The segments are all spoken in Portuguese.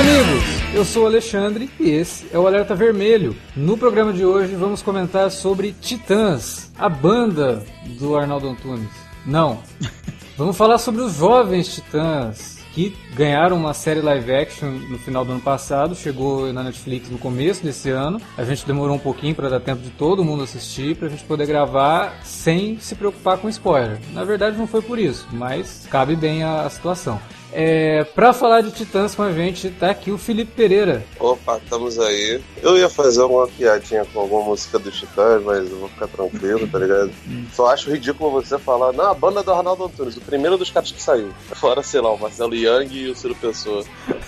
Amigos! Eu sou o Alexandre e esse é o Alerta Vermelho. No programa de hoje vamos comentar sobre Titãs, a banda do Arnaldo Antunes. Não. Vamos falar sobre os jovens Titãs, que ganharam uma série live action no final do ano passado, chegou na Netflix no começo desse ano. A gente demorou um pouquinho para dar tempo de todo mundo assistir, para a gente poder gravar sem se preocupar com spoiler. Na verdade, não foi por isso, mas cabe bem a, a situação. É, pra falar de Titãs com a gente, tá aqui o Felipe Pereira. Opa, estamos aí. Eu ia fazer uma piadinha com alguma música dos Titãs, mas eu vou ficar tranquilo, tá ligado? Só acho ridículo você falar, não, a banda do Arnaldo Antunes, o primeiro dos caras que saiu. Fora, sei lá, o Marcelo Young e o Ciro Pessoa.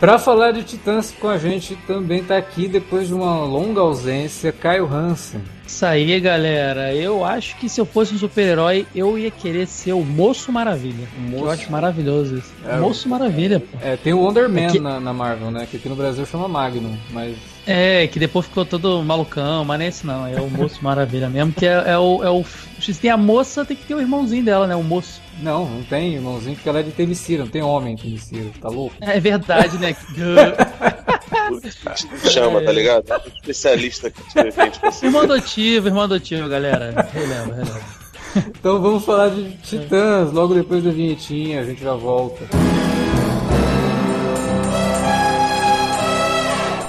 Pra falar de Titãs com a gente também tá aqui, depois de uma longa ausência, Caio Hansen. Isso aí, galera. Eu acho que se eu fosse um super-herói, eu ia querer ser o Moço Maravilha. Moço- Eu acho maravilhoso isso. É, Moço Maravilha, pô. É, tem o Wonder Man É que- na, na Marvel, né? Que aqui no Brasil chama Magnum, mas É, que depois ficou todo malucão, mas não é esse não. É o Moço Maravilha mesmo, que é, é o, é o. Se tem a moça, tem que ter o irmãozinho dela, né? O moço. não, não tem irmãozinho, porque ela é de Temicira, não tem homem em Temicira, tá louco? É verdade, né? Chama, tá ligado? Especialista que te com irmão adotivo, irmão adotivo, galera. Releva, releva. Então vamos falar de Titãs, logo depois da vinhetinha, a gente já volta.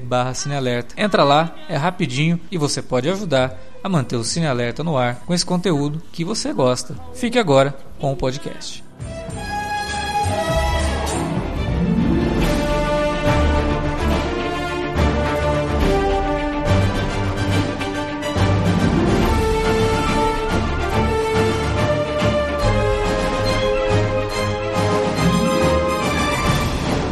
barra Cinealerta. Entra lá, é rapidinho e você pode ajudar a manter o Cine Alerta no ar com esse conteúdo que você gosta. Fique agora com o podcast.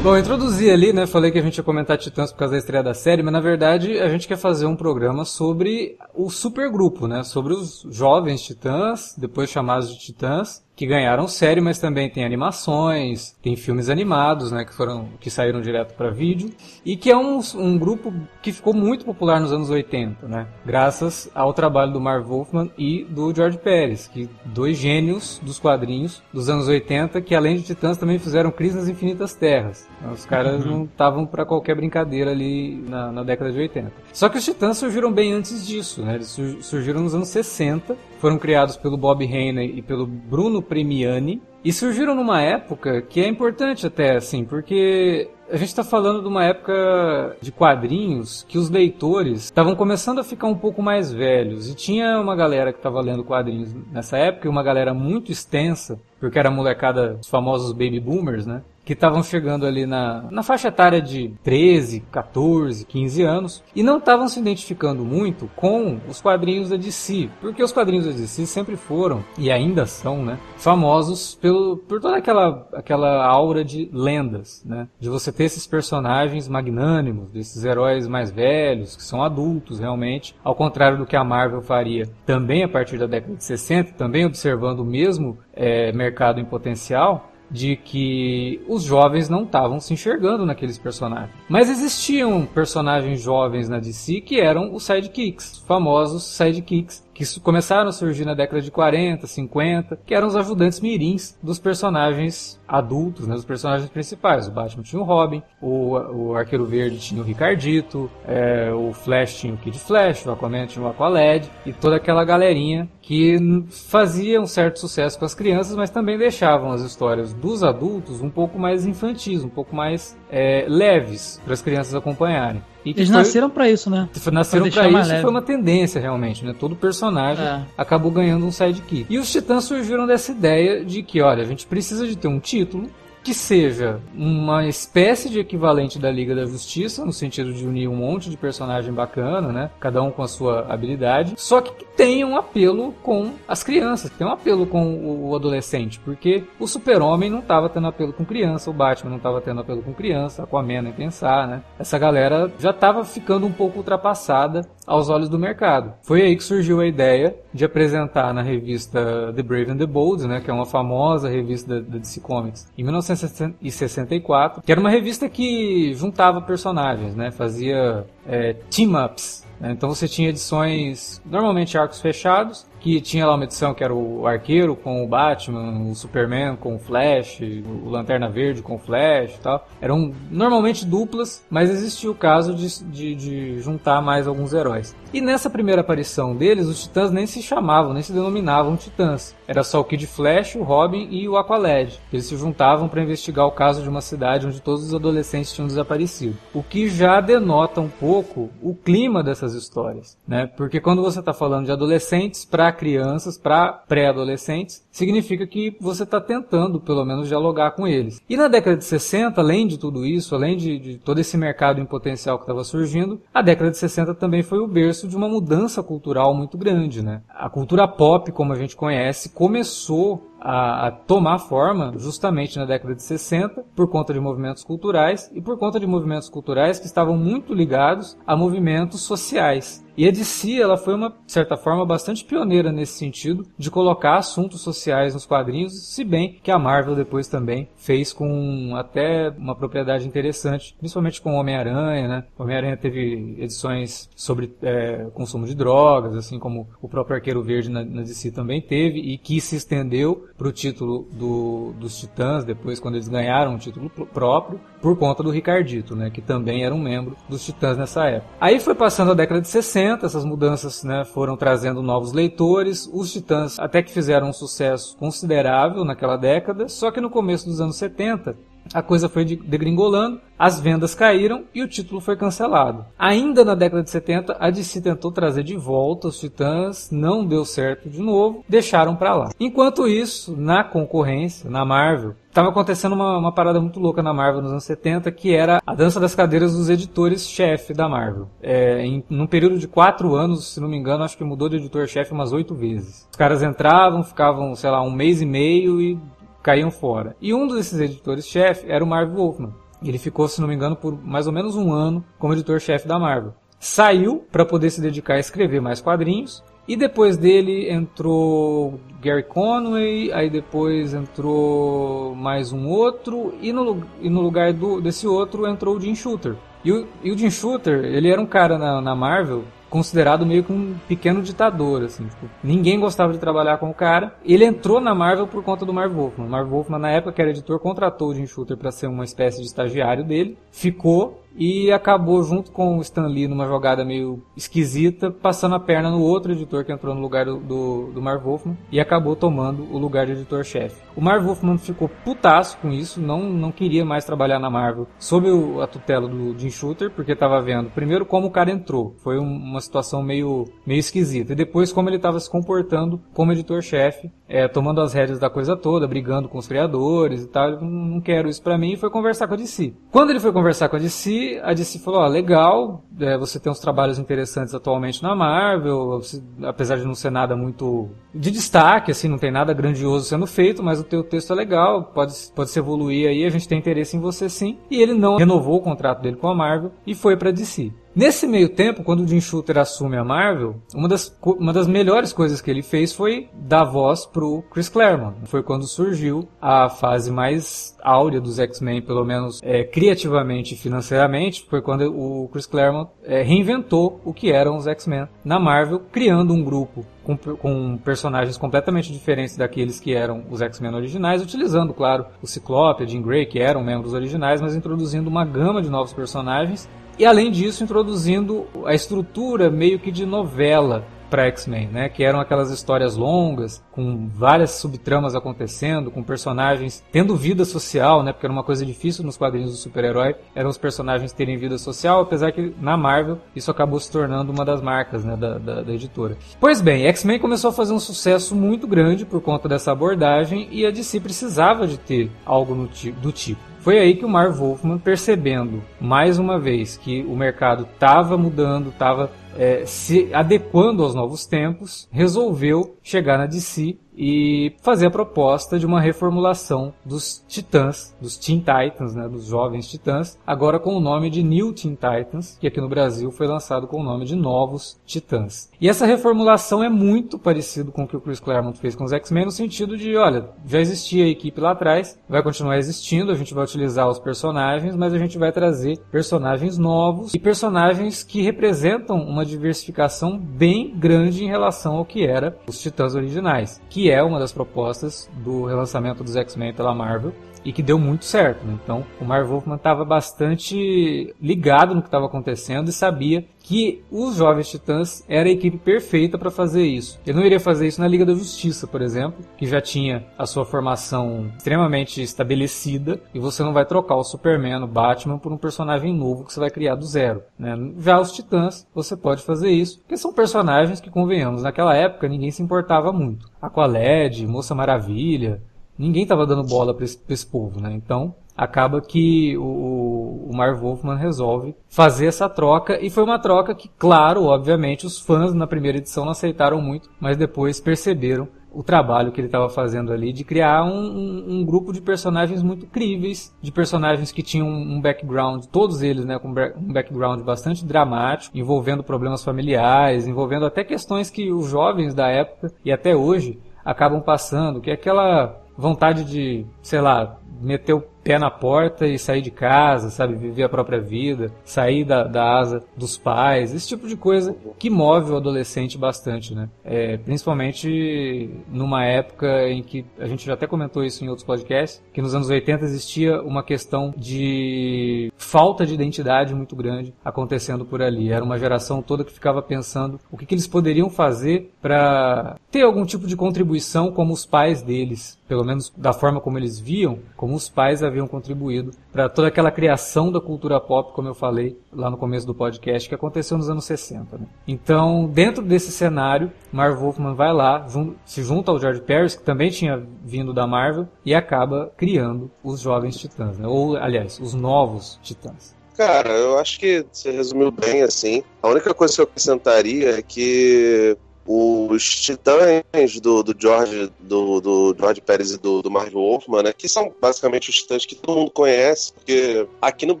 Bom, introduzi ali, né? Falei que a gente ia comentar Titãs por causa da estreia da série, mas na verdade a gente quer fazer um programa sobre o supergrupo, né? Sobre os jovens Titãs, depois chamados de Titãs, que ganharam série, mas também tem animações, tem filmes animados, né? Que foram, que saíram direto para vídeo e que é um, um grupo que ficou muito popular nos anos 80, né? Graças ao trabalho do Marv Wolfman e do George Pérez, que dois gênios dos quadrinhos dos anos 80, que além de Titãs também fizeram Crise nas Infinitas Terras. Os caras não estavam para qualquer brincadeira ali na, na década de 80. Só que os Titãs surgiram bem antes disso, né? Eles sur- surgiram nos anos 60, foram criados pelo Bob Haney e pelo Bruno Premiani, e surgiram numa época que é importante até, assim, porque a gente está falando de uma época de quadrinhos que os leitores estavam começando a ficar um pouco mais velhos. E tinha uma galera que estava lendo quadrinhos nessa época, e uma galera muito extensa, porque era a molecada, os famosos baby boomers, né? Que estavam chegando ali na, na faixa etária de 13, 14, 15 anos e não estavam se identificando muito com os quadrinhos da DC, porque os quadrinhos da DC sempre foram e ainda são, né, famosos pelo, por toda aquela, aquela aura de lendas, né, de você ter esses personagens magnânimos, desses heróis mais velhos, que são adultos realmente, ao contrário do que a Marvel faria também a partir da década de 60, também observando o mesmo eh, mercado em potencial, de que os jovens não estavam se enxergando naqueles personagens. Mas existiam personagens jovens na DC que eram os sidekicks, famosos sidekicks, que começaram a surgir na década de 40, 50, que eram os ajudantes mirins dos personagens adultos, né, dos personagens principais. O Batman tinha o Robin, o, o Arqueiro Verde tinha o Ricardito, é, o Flash tinha o Kid Flash, o Aquaman tinha o Aqualad, e toda aquela galerinha que fazia um certo sucesso com as crianças, mas também deixavam as histórias dos adultos um pouco mais infantis, um pouco mais é, leves para as crianças acompanharem. E Eles foi- nasceram pra isso, né? foi- Nasceram mais isso e leve. foi uma tendência realmente, né? Todo personagem É. acabou ganhando um sidekick. E os Titãs surgiram dessa ideia de que, olha, a gente precisa de ter um título que seja uma espécie de equivalente da Liga da Justiça, no sentido de unir um monte de personagem bacana, né? Cada um com a sua habilidade, só que tenha um apelo com as crianças, que tem um apelo com o adolescente, porque o Super-Homem não estava tendo apelo com criança, o Batman não estava tendo apelo com criança, a Aquaman nem pensar, né? Essa galera já estava ficando um pouco ultrapassada aos olhos do mercado. Foi aí que surgiu a ideia de apresentar na revista The Brave and the Bold, né, que é uma famosa revista da, DC Comics, em 1964, que era uma revista que juntava personagens, né, fazia é, team-ups. Né, então você tinha edições, normalmente arcos fechados, que tinha lá uma edição que era o Arqueiro com o Batman, o Superman com o Flash, o Lanterna Verde com o Flash e tal. Eram normalmente duplas, mas existia o caso de, de, de juntar mais alguns heróis. E nessa primeira aparição deles, os Titãs nem se chamavam, nem se denominavam Titãs. Era só o Kid Flash, o Robin e o Aqualad. Eles se juntavam para investigar o caso de uma cidade onde todos os adolescentes tinham desaparecido. O que já denota um pouco o clima dessas histórias, né? Porque quando você está falando de adolescentes para crianças, para pré-adolescentes, significa que você está tentando, pelo menos, dialogar com eles. E na década de 60, além de tudo isso, além de, de todo esse mercado em potencial que estava surgindo, a década de 60 também foi o berço de uma mudança cultural muito grande, né? A cultura pop, como a gente conhece, começou a, a, tomar forma justamente na década de 60 por conta de movimentos culturais e por conta de movimentos culturais que estavam muito ligados a movimentos sociais. E a DC, ela foi uma, de certa forma, bastante pioneira nesse sentido de colocar assuntos sociais nos quadrinhos, se bem que a Marvel depois também fez com até uma propriedade interessante, principalmente com Homem-Aranha, né? Homem-Aranha teve edições sobre é, consumo de drogas, assim como o próprio Arqueiro Verde na, na DC também teve, e que se estendeu para o título do, dos Titãs, depois quando eles ganharam um título próprio, por conta do Ricardito, né, que também era um membro dos Titãs nessa época. Aí foi passando a década de 60, essas mudanças né, foram trazendo novos leitores, os Titãs até que fizeram um sucesso considerável naquela década, só que no começo dos anos 70 a coisa foi degringolando, as vendas caíram e o título foi cancelado. Ainda na década de 70, a DC tentou trazer de volta os Titãs, não deu certo de novo, deixaram para lá. Enquanto isso, na concorrência, na Marvel, estava acontecendo uma, uma, parada muito louca na Marvel nos anos 70, que era a dança das cadeiras dos editores-chefe da Marvel. É, em num período de quatro anos, se não me engano, acho que mudou de editor-chefe umas oito vezes. Os caras entravam, ficavam, sei lá, um mês e meio e caíam fora. E um desses editores-chefe era o Marv Wolfman. Ele ficou, se não me engano, por mais ou menos um ano como editor-chefe da Marvel. Saiu para poder se dedicar a escrever mais quadrinhos. E depois dele entrou Gary Conway, aí depois entrou mais um outro, e no, e no lugar do, desse outro entrou o Jim Shooter. E o, e o Jim Shooter, ele era um cara na, na Marvel considerado meio que um pequeno ditador, assim. Tipo, ninguém gostava de trabalhar com o cara. Ele entrou na Marvel por conta do Marv Wolfman. Marv Wolfman, na época que era editor, contratou o Jim Shooter para ser uma espécie de estagiário dele. Ficou e acabou junto com o Stan Lee numa jogada meio esquisita, passando a perna no outro editor que entrou no lugar do, do, Marv Wolfman e acabou tomando o lugar de editor-chefe. O Marv Wolfman ficou putaço com isso, não, não queria mais trabalhar na Marvel sob o, a tutela do Jim Shooter, porque estava vendo, primeiro, como o cara entrou, foi um, uma situação meio, meio esquisita, e depois como ele estava se comportando como editor-chefe, é, tomando as rédeas da coisa toda, brigando com os criadores e tal, ele não quero isso para mim, e foi conversar com a DC. Quando ele foi conversar com a DC, a DC falou, ó, legal, é, você tem uns trabalhos interessantes atualmente na Marvel, apesar de não ser nada muito de destaque, assim, não tem nada grandioso sendo feito, mas o teu texto é legal, pode, pode se evoluir aí, a gente tem interesse em você sim. E ele não renovou o contrato dele com a Marvel e foi para DC. Nesse meio tempo, quando o Jim Shooter assume a Marvel, uma das, uma das melhores coisas que ele fez foi dar voz pro Chris Claremont. Foi quando surgiu a fase mais áurea dos X-Men, pelo menos é, criativamente e financeiramente, foi quando o Chris Claremont é, reinventou o que eram os X-Men na Marvel, criando um grupo com, com, personagens completamente diferentes daqueles que eram os X-Men originais, utilizando, claro, o Ciclope, a Jean Grey, que eram membros originais, mas introduzindo uma gama de novos personagens e além disso introduzindo a estrutura meio que de novela para X-Men, né? Que eram aquelas histórias longas, com várias subtramas acontecendo, com personagens tendo vida social, né? Porque era uma coisa difícil nos quadrinhos do super-herói, eram os personagens terem vida social, apesar que na Marvel isso acabou se tornando uma das marcas, né? Da, da, da editora. Pois bem, X-Men começou a fazer um sucesso muito grande por conta dessa abordagem e a DC precisava de ter algo do tipo. Foi aí que o Marv Wolfman, percebendo mais uma vez que o mercado estava mudando, estava é, se adequando aos novos tempos, resolveu chegar na DC e fazer a proposta de uma reformulação dos Titãs, dos Teen Titans, né, dos jovens Titãs, agora com o nome de New Teen Titans, que aqui no Brasil foi lançado com o nome de Novos Titãs. E essa reformulação é muito parecido com o que o Chris Claremont fez com os X-Men no sentido de, olha, já existia a equipe lá atrás, vai continuar existindo, a gente vai utilizar os personagens, mas a gente vai trazer personagens novos e personagens que representam uma diversificação bem grande em relação ao que era os Titãs originais, que que é uma das propostas do relançamento dos X-Men pela Marvel e que deu muito certo. Né? Então, o Marv Wolfman estava bastante ligado no que estava acontecendo e sabia que os Jovens Titãs era a equipe perfeita para fazer isso. Ele não iria fazer isso na Liga da Justiça, por exemplo, que já tinha a sua formação extremamente estabelecida e você não vai trocar o Superman, o Batman, por um personagem novo que você vai criar do zero. Né? Já os Titãs, você pode fazer isso, porque são personagens que, convenhamos, naquela época ninguém se importava muito. Aqualed, Moça Maravilha, ninguém estava dando bola para esse, esse, povo, né? Então acaba que o, o Marv Wolfman resolve fazer essa troca e foi uma troca que, claro, obviamente, os fãs na primeira edição não aceitaram muito, mas depois perceberam o trabalho que ele estava fazendo ali de criar um, um, um, grupo de personagens muito críveis, de personagens que tinham um background, todos eles, né, com um background bastante dramático, envolvendo problemas familiares, envolvendo até questões que os jovens da época e até hoje acabam passando, que é aquela vontade de, sei lá, meter o pé na porta e sair de casa, sabe? Viver a própria vida, sair da, da asa dos pais, esse tipo de coisa que move o adolescente bastante, né? É, principalmente numa época em que, a gente já até comentou isso em outros podcasts, que nos anos 80 existia uma questão de falta de identidade muito grande acontecendo por ali. Era uma geração toda que ficava pensando o que, que eles poderiam fazer para ter algum tipo de contribuição como os pais deles, pelo menos da forma como eles viam, como os pais haviam contribuído para toda aquela criação da cultura pop, como eu falei lá no começo do podcast, que aconteceu nos anos 60. Né? Então, dentro desse cenário, Marv Wolfman vai lá, jun se junta ao George Pérez, que também tinha vindo da Marvel, e acaba criando os Jovens Titãs, né? ou, aliás, os Novos Titãs. Cara, eu acho que você resumiu bem assim. A única coisa que eu acrescentaria é que os titãs do, do George do, do George Pérez e do, do Mark Wolfman, né, que são basicamente os titãs que todo mundo conhece, porque aqui no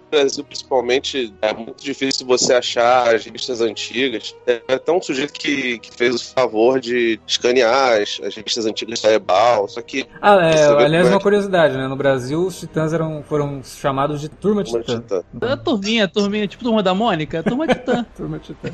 Brasil, principalmente, é muito difícil você achar as revistas antigas. É até um sujeito que, que fez o favor de escanear as, as revistas antigas da Ebal, só que... Ah, é, aliás, uma curiosidade, né, no Brasil os titãs eram, foram chamados de Turma Titã. Titã. A turminha, turminha, tipo Turma da Mônica, Turma Titã. turma Titã.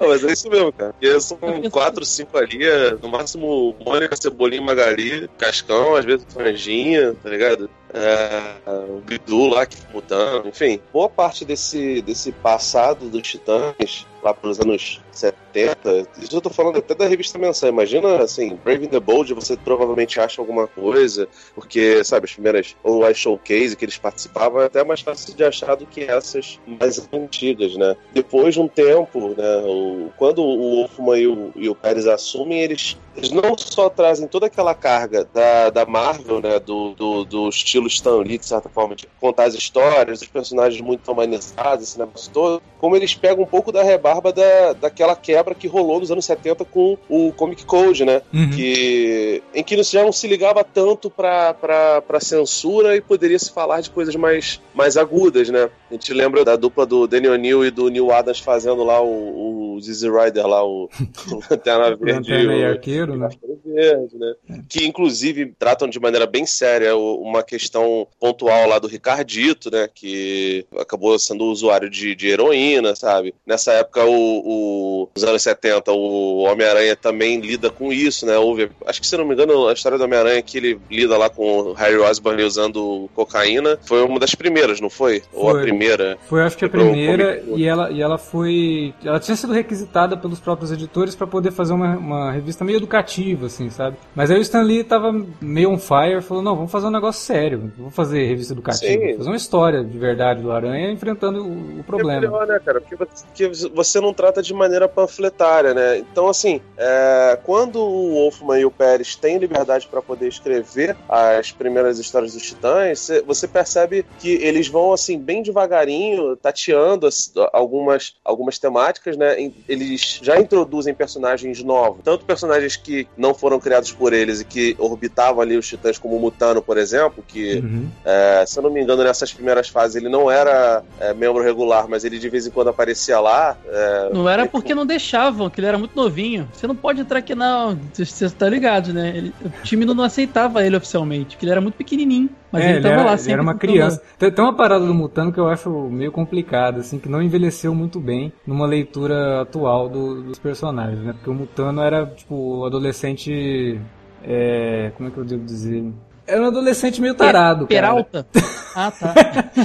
Não, mas é isso mesmo, cara. Porque são quatro, cinco ali, é, no máximo Mônica, Cebolinha, Magali, Cascão, às vezes Franjinha, tá ligado? É, o Bidu lá que mudando, enfim. Boa parte desse, desse passado dos Titãs, lá pelos anos 70, isso eu tô falando até da revista mensal. Imagina, assim, Brave the Bold, você provavelmente acha alguma coisa, porque, sabe, as primeiras ou as showcase que eles participavam é até mais fácil de achar do que essas mais antigas, né? Depois de um tempo, né, o, quando o Wolfman e o, e o Pérez assumem, eles, eles não só trazem toda aquela carga da, da Marvel, né, do, do, do estilo Stan Lee, de certa forma, de contar as histórias, os personagens muito humanizados, esse negócio todo, como eles pegam um pouco da rebarba da, daquela quebra que rolou nos anos 70 com o Comic Code, né? Uhum. Que, em que já não se ligava tanto pra, pra, pra censura e poderia se falar de coisas mais, mais agudas, né? A gente lembra da dupla do Daniel Neal e do Neil Adams fazendo lá o, o Rider lá, o, o Lanterna Verde. Lanterna e Arqueiro, né? Verde, né? Que inclusive tratam de maneira bem séria uma questão pontual lá do Ricardito, né? Que acabou sendo usuário de, de heroína, sabe? Nessa época, o, o, nos anos 70, o Homem-Aranha também lida com isso, né? Houve, acho que se não me engano, a história do Homem-Aranha que ele lida lá com o Harry Osborn usando cocaína foi uma das primeiras, não foi? foi. Ou a primeira? Foi, acho que a primeira, e ela, e ela foi. Ela tinha sido requisitada pelos próprios editores para poder fazer uma, uma revista meio educativa, assim, sabe? Mas aí o Stan Lee tava meio on fire, falou: não, vamos fazer um negócio sério, vamos fazer revista educativa, Sim. fazer uma história de verdade do Aranha enfrentando o, o problema. É melhor, né, cara? Porque você não trata de maneira panfletária, né? Então, assim, é, quando o Wolfman e o Pérez têm liberdade para poder escrever as primeiras histórias dos Titãs, você percebe que eles vão, assim, bem devagarinho, tateando as, algumas, algumas temáticas, né? Eles já introduzem personagens novos, tanto personagens que não foram criados por eles e que orbitavam ali os titãs, como o Mutano, por exemplo, que, uhum. é, se eu não me engano, nessas primeiras fases ele não era é, membro regular, mas ele de vez em quando aparecia lá. É, não era porque não deixavam, que ele era muito novinho. Você não pode entrar aqui, não. Você tá ligado, né? Ele, o time não aceitava ele oficialmente, porque ele era muito pequenininho. Mas é, ele tava ele lá sempre. Ele era uma criança. Tem, tem uma parada do Mutano que eu acho meio complicada, assim, que não envelheceu muito bem numa leitura atual do, dos personagens, né? Porque o Mutano era, tipo, adolescente. É, como é que eu devo dizer? Era um adolescente meio tarado, Peralta? Ah, tá.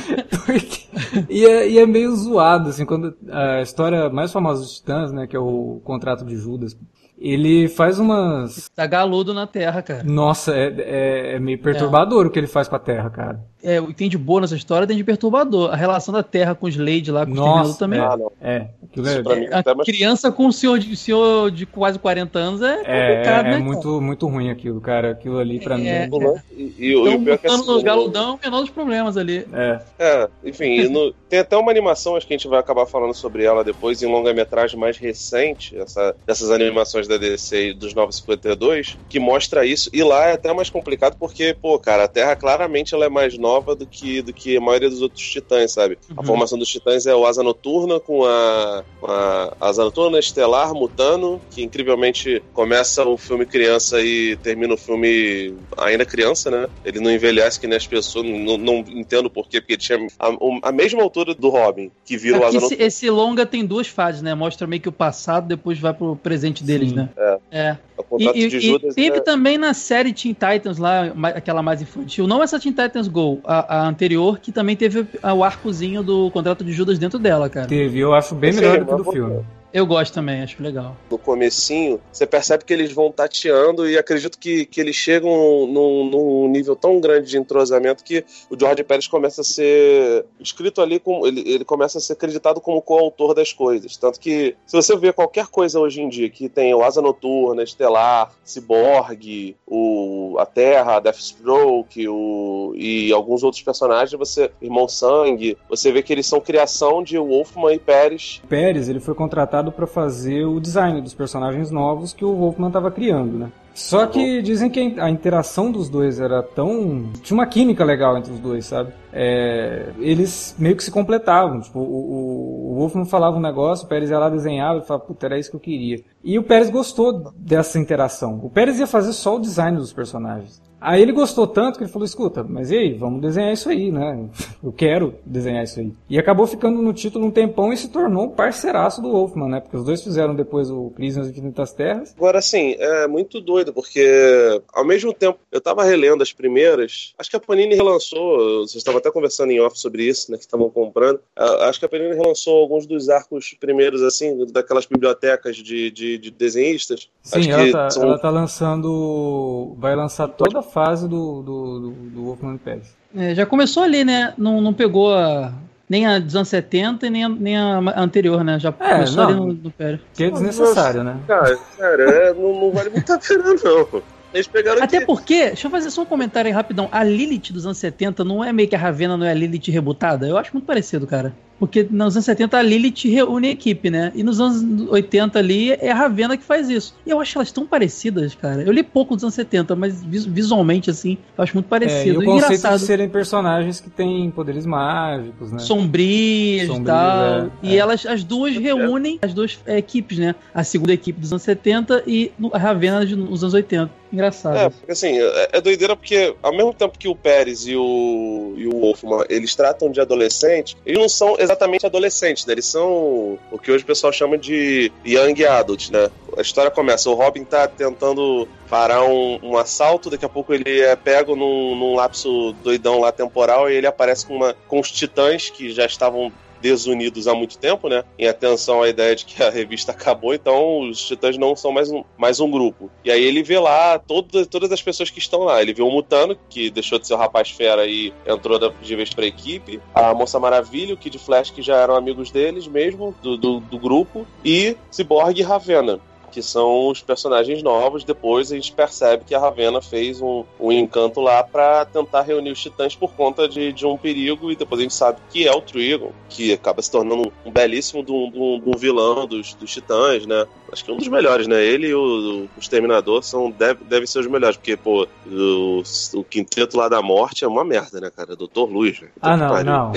Porque, e, é, e é meio zoado, assim, quando a história mais famosa dos Titãs, né, que é o contrato de Judas, ele faz umas. Tá galudo na Terra, cara. Nossa, é, é, é meio perturbador é. o que ele faz com a Terra, cara. É, o que tem de boa nessa história tem de perturbador. A relação da Terra com os Slade lá, com Nossa, os também. É, é. Aquilo é... A criança com o senhor de, senhor de quase 40 anos é, é complicado, é, né? É muito, muito ruim aquilo, cara. Aquilo ali pra mim. É, é. E, e, então, e o pior que assim, no galudão, menor dos problemas ali. É. É, enfim, no, tem até uma animação, acho que a gente vai acabar falando sobre ela depois, em longa-metragem mais recente, essa, dessas animações da DC dos 952, que mostra isso. E lá é até mais complicado porque, pô, cara, a Terra claramente ela é mais nova do que, do que a maioria dos outros titãs, sabe? Uhum. A formação dos titãs é o Asa Noturna com a, com a Asa Noturna, Estelar, Mutano, que incrivelmente começa o filme criança e termina o filme ainda criança, né? Ele não envelhece que nem as pessoas, não, não entendo porquê, porque tinha a, a, mesma altura do Robin, que vira é o Asa Noturna. Esse, esse longa tem duas fases, né? Mostra meio que o passado, depois vai pro presente deles, Sim. Né? É. É. E, e, e, teve é... também na série Teen Titans lá, aquela mais infantil, não essa Teen Titans Go, a, a anterior, que também teve o arcozinho do contrato de Judas dentro dela, cara. Teve, eu acho bem melhor do que do filme. Eu gosto também, acho legal. No comecinho, você percebe que eles vão tateando e acredito que, que eles chegam num, num nível tão grande de entrosamento que o George Pérez começa a ser escrito ali, como ele, ele começa a ser acreditado como coautor das coisas. Tanto que, se você ver qualquer coisa hoje em dia que tem o Asa Noturna, Estelar, Cyborg, o, a Terra, Deathstroke o, e alguns outros personagens, você, Irmão Sangue, você vê que eles são criação de Wolfman e Pérez. Pérez, ele foi contratado para fazer o design dos personagens novos que o Wolfman estava criando, né? Só que dizem que a interação dos dois era tão. tinha uma química legal entre os dois, sabe? É... eles meio que se completavam. Tipo, o, o, o Wolfman falava um negócio, o Pérez ia lá desenhava e falava, puta, era isso que eu queria. E o Pérez gostou dessa interação. O Pérez ia fazer só o design dos personagens. Aí ele gostou tanto que ele falou: escuta, mas e aí, vamos desenhar isso aí, né? Eu quero desenhar isso aí. E acabou ficando no título um tempão e se tornou um parceiraço do Wolfman, né? Porque os dois fizeram depois o Crise nas Infinitas Terras. Agora, assim, é muito doido, porque ao mesmo tempo eu tava relendo as primeiras, acho que a Panini relançou, vocês estavam até conversando em off sobre isso, né? Que estavam comprando. Acho que a Panini relançou alguns dos arcos primeiros, assim, daquelas bibliotecas de, de, de desenhistas. Sim, ela tá, são... ela tá lançando. Vai lançar toda a fase do, do, do, do Wolfman Pérez. É, já começou ali, né? Não, não pegou a, nem a dos anos 70 nem a, nem a anterior, né? Já é, começou não, ali no, no Pérez. Que é desnecessário, né? Cara, cara é, não, não vale muito a pena, não. Eles pegaram Até aqui. porque, deixa eu fazer só um comentário aí rapidão. A Lilith dos anos 70 não é meio que a Ravena, não é a Lilith rebutada? Eu acho muito parecido, cara. Porque nos anos 70 a Lilith reúne a equipe, né? E nos anos 80 ali é a Ravena que faz isso. E eu acho elas tão parecidas, cara. Eu li pouco dos anos 70, mas visualmente, assim, eu acho muito parecido. É, e o conceito engraçado. de serem personagens que têm poderes mágicos, né? Sombrias e tal. É, e é. elas, as duas reúnem as duas é, equipes, né? A segunda equipe dos anos 70 e a Ravena nos anos 80. Engraçado. É, porque assim, é, é, doideira porque ao mesmo tempo que o Pérez e o, e o Wolfman, eles tratam de adolescente, eles não são exatamente adolescentes, né? Eles são o que hoje o pessoal chama de young adult, né? A história começa, o Robin tá tentando parar um, um assalto, daqui a pouco ele é pego num, num lapso doidão lá temporal e ele aparece com, uma, com os titãs que já estavam desunidos há muito tempo, né? Em atenção à ideia de que a revista acabou, então os Titãs não são mais um, mais um grupo. E aí ele vê lá todas, todas as pessoas que estão lá. Ele vê o Mutano, que deixou de ser o rapaz fera e entrou de vez pra equipe, a Moça Maravilha, o Kid Flash, que já eram amigos deles mesmo, do, do, do grupo, e Cyborg e Ravena que são os personagens novos. Depois a gente percebe que a Ravena fez um, um encanto lá para tentar reunir os titãs por conta de, de, um perigo, e depois a gente sabe que é o Trigon, que acaba se tornando um belíssimo do, do, do vilão dos, dos titãs, né? Acho que é um dos melhores, né? Ele e o, o Exterminador são, deve, devem ser os melhores, porque, pô, o, o quinteto lá da morte é uma merda, né, cara? Doutor Luz, velho. Ah, não, não, não.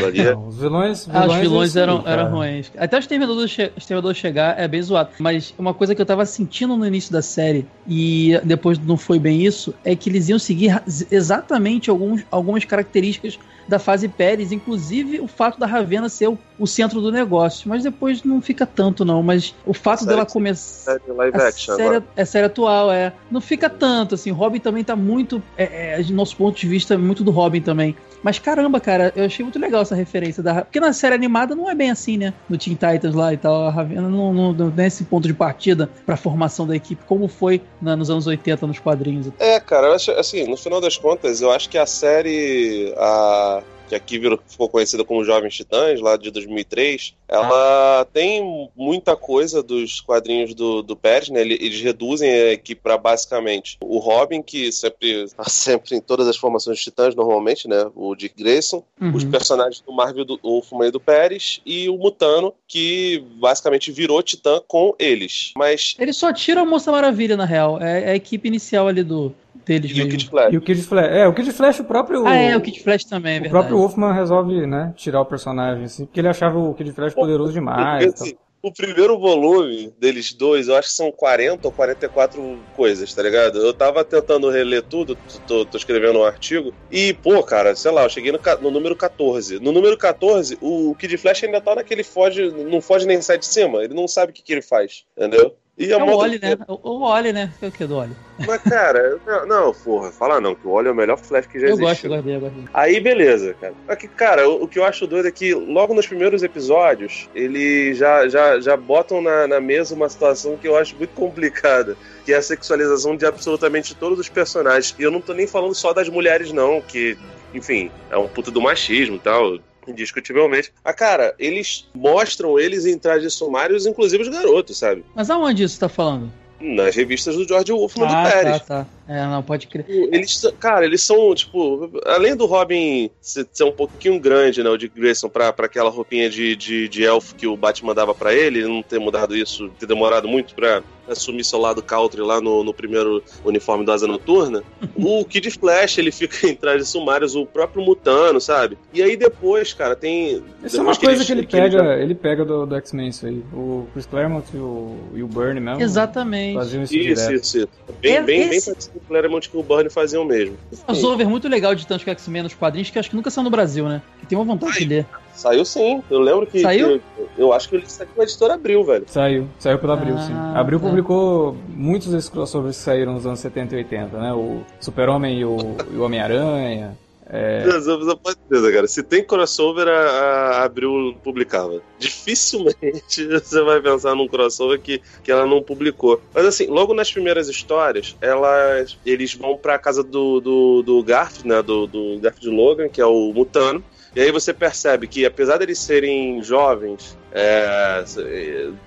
Os vilões, vilões, ah, os vilões eram, assim, eram ruins. Até o Exterminador, che Exterminador chegar é bem zoado. Mas uma coisa que eu tava sentindo no início da série e depois não foi bem isso, é que eles iam seguir exatamente alguns, algumas características da fase Pérez, inclusive o fato da Ravena ser o, o, centro do negócio. Mas depois não fica tanto, não. Mas o fato dela começar. É série, é série atual, é. Não fica tanto, assim. Robin também tá muito. É, é, de nosso ponto de vista, muito do Robin também. Mas caramba, cara, eu achei muito legal essa referência da. Porque na série animada não é bem assim, né? No Teen Titans lá e tal. A Ravena não, não, não é esse ponto de partida pra formação da equipe, como foi na, nos anos 80 nos quadrinhos. É, cara, eu acho, assim, no final das contas, eu acho que a série. A que aqui virou, ficou conhecida como Jovens Titãs, lá de 2003, ela tem muita coisa dos quadrinhos do, do Pérez, né? Eles reduzem aqui para basicamente o Robin, que sempre tá sempre em todas as formações de Titãs, normalmente, né? O Dick Grayson, uhum. os personagens do Marvel, do, o Fumeiro do Pérez e o Mutano, que basicamente virou Titã com eles. Mas. Ele só tira a Moça Maravilha, na real. É, é a equipe inicial ali do, deles e mesmo. o Kid Flash. E o Kid Flash. É, o Kid Flash, o próprio. Ah, é, o Kid Flash também, é verdade. O próprio Wolfman resolve, né, tirar o personagem, assim, porque ele achava o Kid Flash poderoso demais. Porque, assim, o primeiro volume deles dois, eu acho que são 40 ou 44 coisas, tá ligado? Eu tava tentando reler tudo, tô, tô escrevendo um artigo, e, pô, cara, sei lá, eu cheguei no, no, número 14. No número 14, o Kid Flash ainda tá naquele foge, não foge nem sai de cima, ele não sabe o que, que ele faz, entendeu? E é o Oli, né? O Oli, né? O que é do Oli? Mas, cara, não, não, porra, fala não, que o Oli é o melhor Flash que já eu existe. Eu gosto, eu gosto dele, eu gosto dele. Aí, beleza, cara. Aqui, cara, o, o, que eu acho doido é que logo nos primeiros episódios, eles já, já, já botam na, na mesa uma situação que eu acho muito complicada, que é a sexualização de absolutamente todos os personagens. E eu não tô nem falando só das mulheres, não, que enfim, é um puta do machismo e tal indiscutivelmente. Ah, cara, eles mostram eles em trajes sumários, inclusive os garotos, sabe? Mas aonde isso tá falando? Nas revistas do George Wolfman ah, do Pérez. Tá, tá. É, não, pode crer. Eles, cara, eles são, tipo, além do Robin ser, um pouquinho grande, né, o Dick Grayson, pra, pra aquela roupinha de, de, de elfo que o Batman dava pra ele, ele não ter mudado isso, ter demorado muito pra assumir seu lado country lá no, no primeiro uniforme do Asa Noturna. o Kid Flash, ele fica em trás de sumários, o próprio Mutano, sabe? E aí depois, cara, tem... Isso é uma que coisa que ele, que ele pega, ele, ele pega do, do X-Men isso aí. O Chris Claremont e o, e o Bernie mesmo. Exatamente. Faziam isso Isso, direto. isso, isso. Bem, bem, bem parecido com o Claremont que o Burn faziam mesmo. É um crossover muito legal de tantos que X-Men nos quadrinhos que acho que nunca saiu no Brasil, né? Que tem uma vontade Ai, de ler. Saiu sim. Eu lembro que. Saiu? Que eu, eu, acho que ele saiu com a editora Abril, velho. Saiu. Saiu pela Abril, ah, sim. A Abril tá. publicou muitos desses crossovers que saíram nos anos 70 e 80, né? O Super-Homem e o, o Homem-Aranha. É... Pode certeza, cara. Se tem crossover, a, a Abril publicava. Dificilmente você vai pensar num crossover que, que ela não publicou. Mas assim, logo nas primeiras histórias, elas, eles vão pra casa do, do, do Garf, né? Do, do Garf de Logan, que é o Mutano. E aí você percebe que, apesar deles serem jovens, é,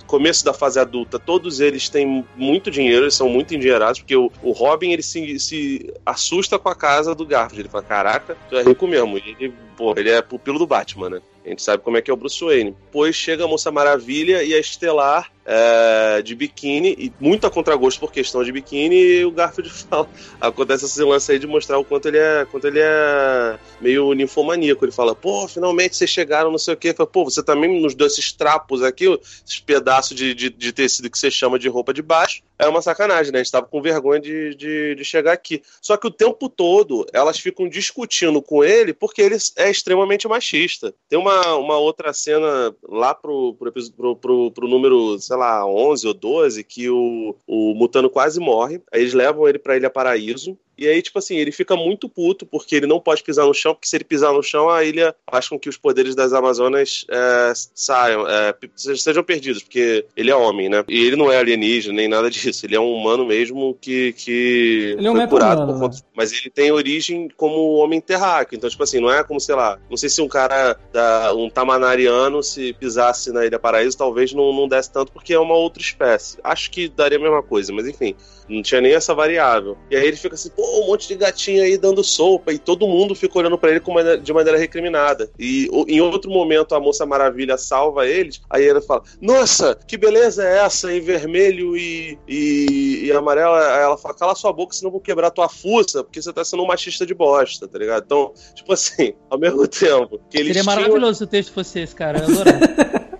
começo da fase adulta, todos eles têm muito dinheiro, eles são muito endinheirados, porque o, o Robin ele se, se, assusta com a casa do Garfield. Ele fala: Caraca, tu é rico mesmo. E ele, porra, ele é pupilo do Batman, né? A gente sabe como é que é o Bruce Wayne. Depois chega a Moça Maravilha e a Estelar é, de biquíni, e muito a contragosto por questão de biquíni, e o Garfield fala. Acontece esse lance aí de mostrar o quanto ele é, quanto ele é meio ninfomaníaco. Ele fala, pô, finalmente vocês chegaram, não sei o quê. Fala, pô, você também nos deu esses trapos aqui, esses pedaços de, de, de tecido que você chama de roupa de baixo. É uma sacanagem, né? A gente tava com vergonha de, de, de chegar aqui. Só que o tempo todo elas ficam discutindo com ele porque ele é extremamente machista. Tem uma, uma outra cena lá pro, pro, pro, pro, pro número, sei lá, 11 ou 12, que o, o Mutano quase morre. Aí eles levam ele pra Ilha Paraíso. E aí, tipo assim, ele fica muito puto porque ele não pode pisar no chão, porque se ele pisar no chão, a ilha faz com que os poderes das Amazonas é, saiam, é, sejam perdidos, porque ele é homem, né? E ele não é alienígena nem nada disso. Ele é um humano mesmo que, que ele é um foi curado por conta. Né? Mas ele tem origem como homem terráqueo. Então, tipo assim, não é como, sei lá, não sei se um cara, da, um tamanariano, se pisasse na Ilha Paraíso, talvez não, não desse tanto, porque é uma outra espécie. Acho que daria a mesma coisa, mas enfim. Não tinha nem essa variável. E aí ele fica assim, pô, um monte de gatinho aí dando sopa, e todo mundo fica olhando para ele de maneira recriminada. E em outro momento a Moça Maravilha salva eles, aí ela fala, nossa, que beleza é essa, em vermelho e, e, e amarelo? Aí ela fala, cala sua boca, senão eu vou quebrar tua fuça, porque você tá sendo um machista de bosta, tá ligado? Então, tipo assim, ao mesmo tempo que eles Seria maravilhoso se o texto fosse esse, cara, eu adorava.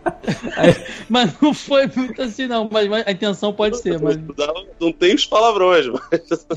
mas não foi muito assim, não. Mas, mas a intenção pode ser. Mas... Não, tem os palavrões, mas,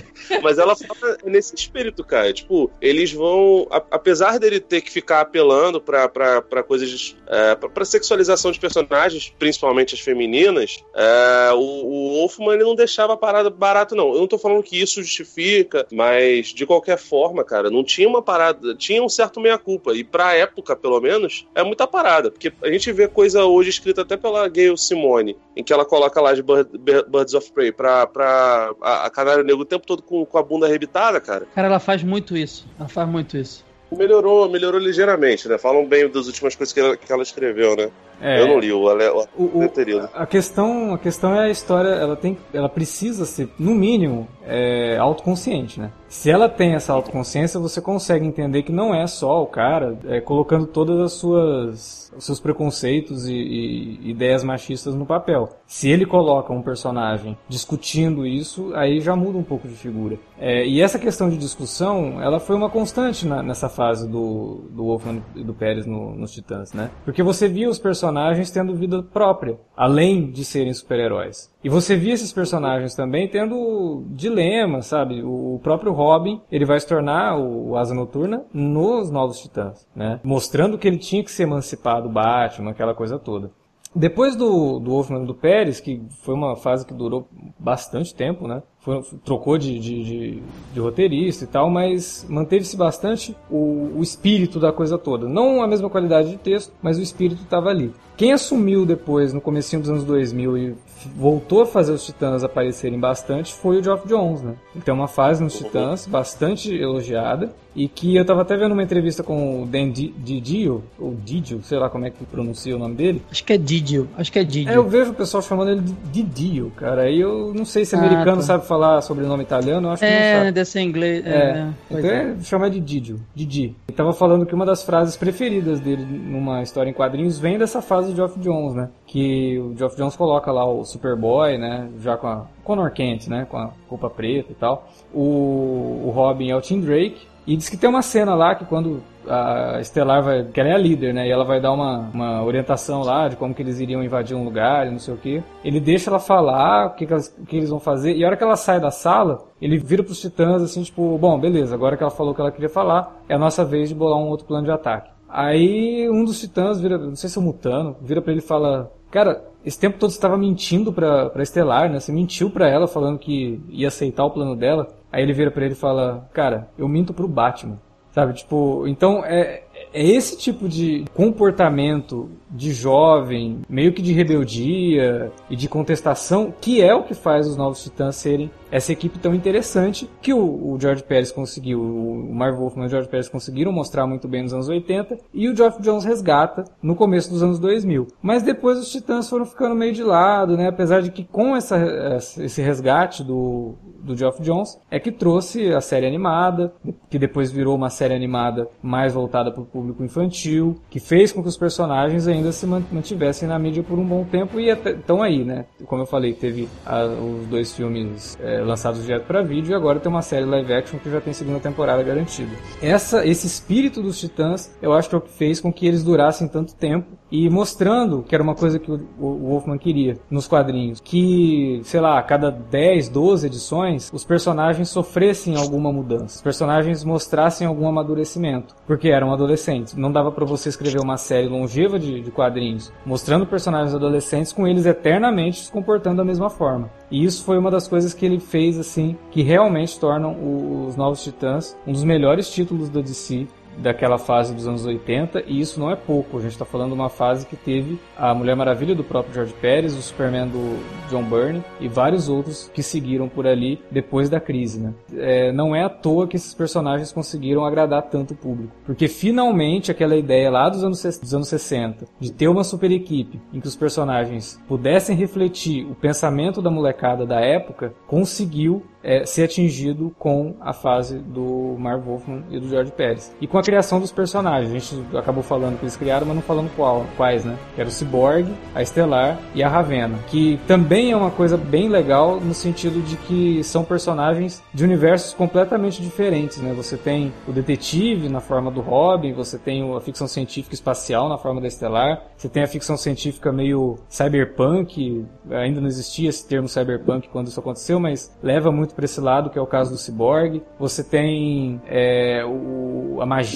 mas ela fala nesse espírito, cara. Tipo, eles vão. apesar dele ter que ficar apelando pra, pra, pra coisas. É, pra, pra sexualização de personagens, principalmente as femininas, é, o, o Wolfman ele não deixava a parada barato, não. Eu não tô falando que isso justifica, mas de qualquer forma, cara, não tinha uma parada. Tinha um certo meia-culpa. E pra época, pelo menos, é muita parada. Porque a gente vê coisa hoje escrita até pela Gayle Simone, em que ela coloca lá de Birds of Prey pra, pra a, a Canário Negro o tempo todo com, com a bunda arrebitada, cara. Cara, ela faz muito isso. Ela faz muito isso. Melhorou, melhorou ligeiramente, né? Falam bem das últimas coisas que ela, que ela escreveu, né? É, eu não li o, o, o, o a questão A questão é a história, ela tem, ela precisa ser, no mínimo, é, autoconsciente, né? Se ela tem essa autoconsciência, você consegue entender que não é só o cara é, colocando todas as suas os seus preconceitos e, e, ideias machistas no papel. Se ele coloca um personagem discutindo isso, aí já muda um pouco de figura. É, e essa questão de discussão, ela foi uma constante na, nessa fase do, do Wolfman e do Pérez no, nos Titãs, né? Porque você via os personagens tendo vida própria, além de serem super-heróis. E você via esses personagens também tendo dilemas, sabe? O próprio Robin, ele vai se tornar o Asa Noturna nos Novos Titãs, né? Mostrando que ele tinha que se emancipar do Batman, aquela coisa toda. Depois do, do Wolfman do Pérez, que foi uma fase que durou bastante tempo, né? Foi, trocou de, de, de, de, roteirista e tal, mas manteve-se bastante o, o espírito da coisa toda. Não a mesma qualidade de texto, mas o espírito estava ali. Quem assumiu depois, no começo dos anos 2000, e voltou a fazer os Titãs aparecerem bastante foi o Geoff Jones, né? Ele tem uma fase nos Titãs bastante elogiada e que eu tava até vendo uma entrevista com o Dan Didio, ou Didio, sei lá como é que pronuncia o nome dele. Acho que é Didio, acho que é Didio. É, eu vejo o pessoal chamando ele de Didio, cara. Aí eu não sei se ah, americano tá. sabe falar sobrenome italiano, eu acho que é, não sabe. deve ser inglês. É, é então é, chama de Didio, Didi. Ele tava falando que uma das frases preferidas dele numa história em quadrinhos vem dessa fase do Geoff Jones, né? Que o Geoff Jones coloca lá o Superboy, né? Já com a Connor Kent, né? Com a roupa preta e tal. O, o Robin é o Tim Drake. E diz que tem uma cena lá que quando a Estelar vai. que ela é a líder, né? E ela vai dar uma, uma orientação lá de como que eles iriam invadir um lugar e não sei o que. Ele deixa ela falar o que, que, elas, o que eles vão fazer. E a hora que ela sai da sala, ele vira pros titãs assim, tipo, bom, beleza, agora que ela falou o que ela queria falar, é a nossa vez de bolar um outro plano de ataque. Aí um dos titãs vira, não sei se é o Mutano, vira para ele e fala: Cara, esse tempo todo você estava mentindo pra, pra Estelar, né? Você mentiu pra ela falando que ia aceitar o plano dela. Aí ele vira pra ele e fala: Cara, eu minto pro Batman. Sabe? Tipo, então é, é esse tipo de comportamento de jovem, meio que de rebeldia e de contestação, que é o que faz os Novos Titãs serem essa equipe tão interessante que o, o George Pérez conseguiu, o Marv Wolfman e o George Pérez conseguiram mostrar muito bem nos anos 80 e o Geoff Jones resgata no começo dos anos 2000. Mas depois os Titãs foram ficando meio de lado, né? Apesar de que com essa, esse resgate do, do Geoff Jones é que trouxe a série animada, que depois virou uma série animada mais voltada para o público infantil, que fez com que os personagens ainda se mantivessem na mídia por um bom tempo e estão aí, né? Como eu falei, teve a, os dois filmes é, lançados direto para vídeo e agora tem uma série live action que já tem segunda temporada garantida. Essa, esse espírito dos Titãs, eu acho que é o que fez com que eles durassem tanto tempo e mostrando que era uma coisa que o, Wolfman queria nos quadrinhos, que, sei lá, a cada 10, 12 edições, os personagens sofressem alguma mudança, os personagens mostrassem algum amadurecimento, porque eram adolescentes. Não dava para você escrever uma série longeva de, de quadrinhos mostrando personagens adolescentes com eles eternamente se comportando da mesma forma. E isso foi uma das coisas que ele fez assim, que realmente tornam os Novos Titãs um dos melhores títulos da DC daquela fase dos anos 80, e isso não é pouco. A gente está falando de uma fase que teve a Mulher Maravilha do próprio George Pérez, o Superman do John Byrne e vários outros que seguiram por ali depois da crise. Né? É, não é à toa que esses personagens conseguiram agradar tanto o público, porque finalmente aquela ideia lá dos anos, dos anos 60 de ter uma super equipe em que os personagens pudessem refletir o pensamento da molecada da época conseguiu é, ser atingido com a fase do Marv Wolfman e do George Pérez. E com a criação dos personagens, a gente acabou falando que eles criaram, mas não falando qual, quais, né? Que era o Cyborg, a Estelar e a Ravena, que também é uma coisa bem legal no sentido de que são personagens de universos completamente diferentes, né? Você tem o detetive na forma do Robin, você tem a ficção científica espacial na forma da Estelar, você tem a ficção científica meio cyberpunk, ainda não existia esse termo cyberpunk quando isso aconteceu, mas leva muito para esse lado, que é o caso do Cyborg. Você tem é, o, a magia,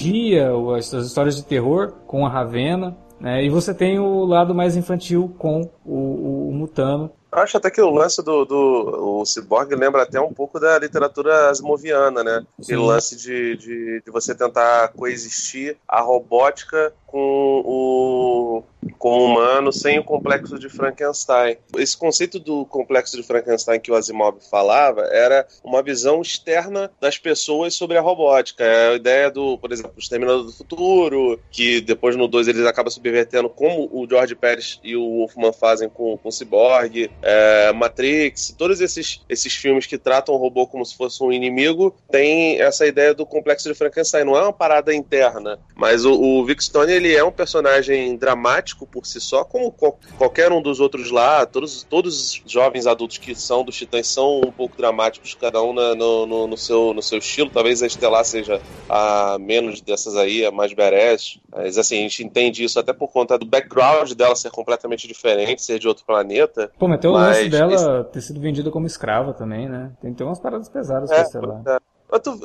as, as histórias de terror com a Ravena. Né? E você tem o lado mais infantil com o, o, o Mutano, Acho até que o lance do, do o Cyborg lembra até um pouco da literatura asimoviana, né? Sim. O lance de, de, de, você tentar coexistir a robótica com o, com o humano sem o complexo de Frankenstein. Esse conceito do complexo de Frankenstein que o Asimov falava era uma visão externa das pessoas sobre a robótica. É a ideia do, por exemplo, o Exterminador do Futuro, que depois no 2 eles acabam subvertendo como o George Pérez e o Wolfman fazem com, com o Cyborg, é, Matrix, todos esses, esses filmes que tratam o robô como se fosse um inimigo, tem essa ideia do complexo de Frankenstein. Não é uma parada interna, mas o, o Vic Stone ele é um personagem dramático por si só, como qualquer um dos outros lá. Todos, todos os jovens adultos que são dos Titãs são um pouco dramáticos, cada um na, no, no, no, seu, no seu estilo. Talvez a Estelar seja a menos dessas aí, a mais badass. Mas assim, a gente entende isso até por conta do background dela ser completamente diferente, ser de outro planeta. Pô, mas até o lance dela esse... ter sido vendida como escrava também, né? Tem, tem umas paradas pesadas é, com a Estelar. É.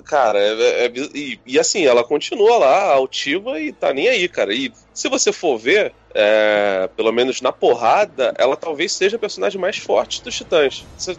Cara, é, é, é, e, e, assim, ela continua lá, altiva e tá nem aí, cara. E se você for ver, é, pelo menos na porrada, ela talvez seja a personagem mais forte dos Titãs. Você,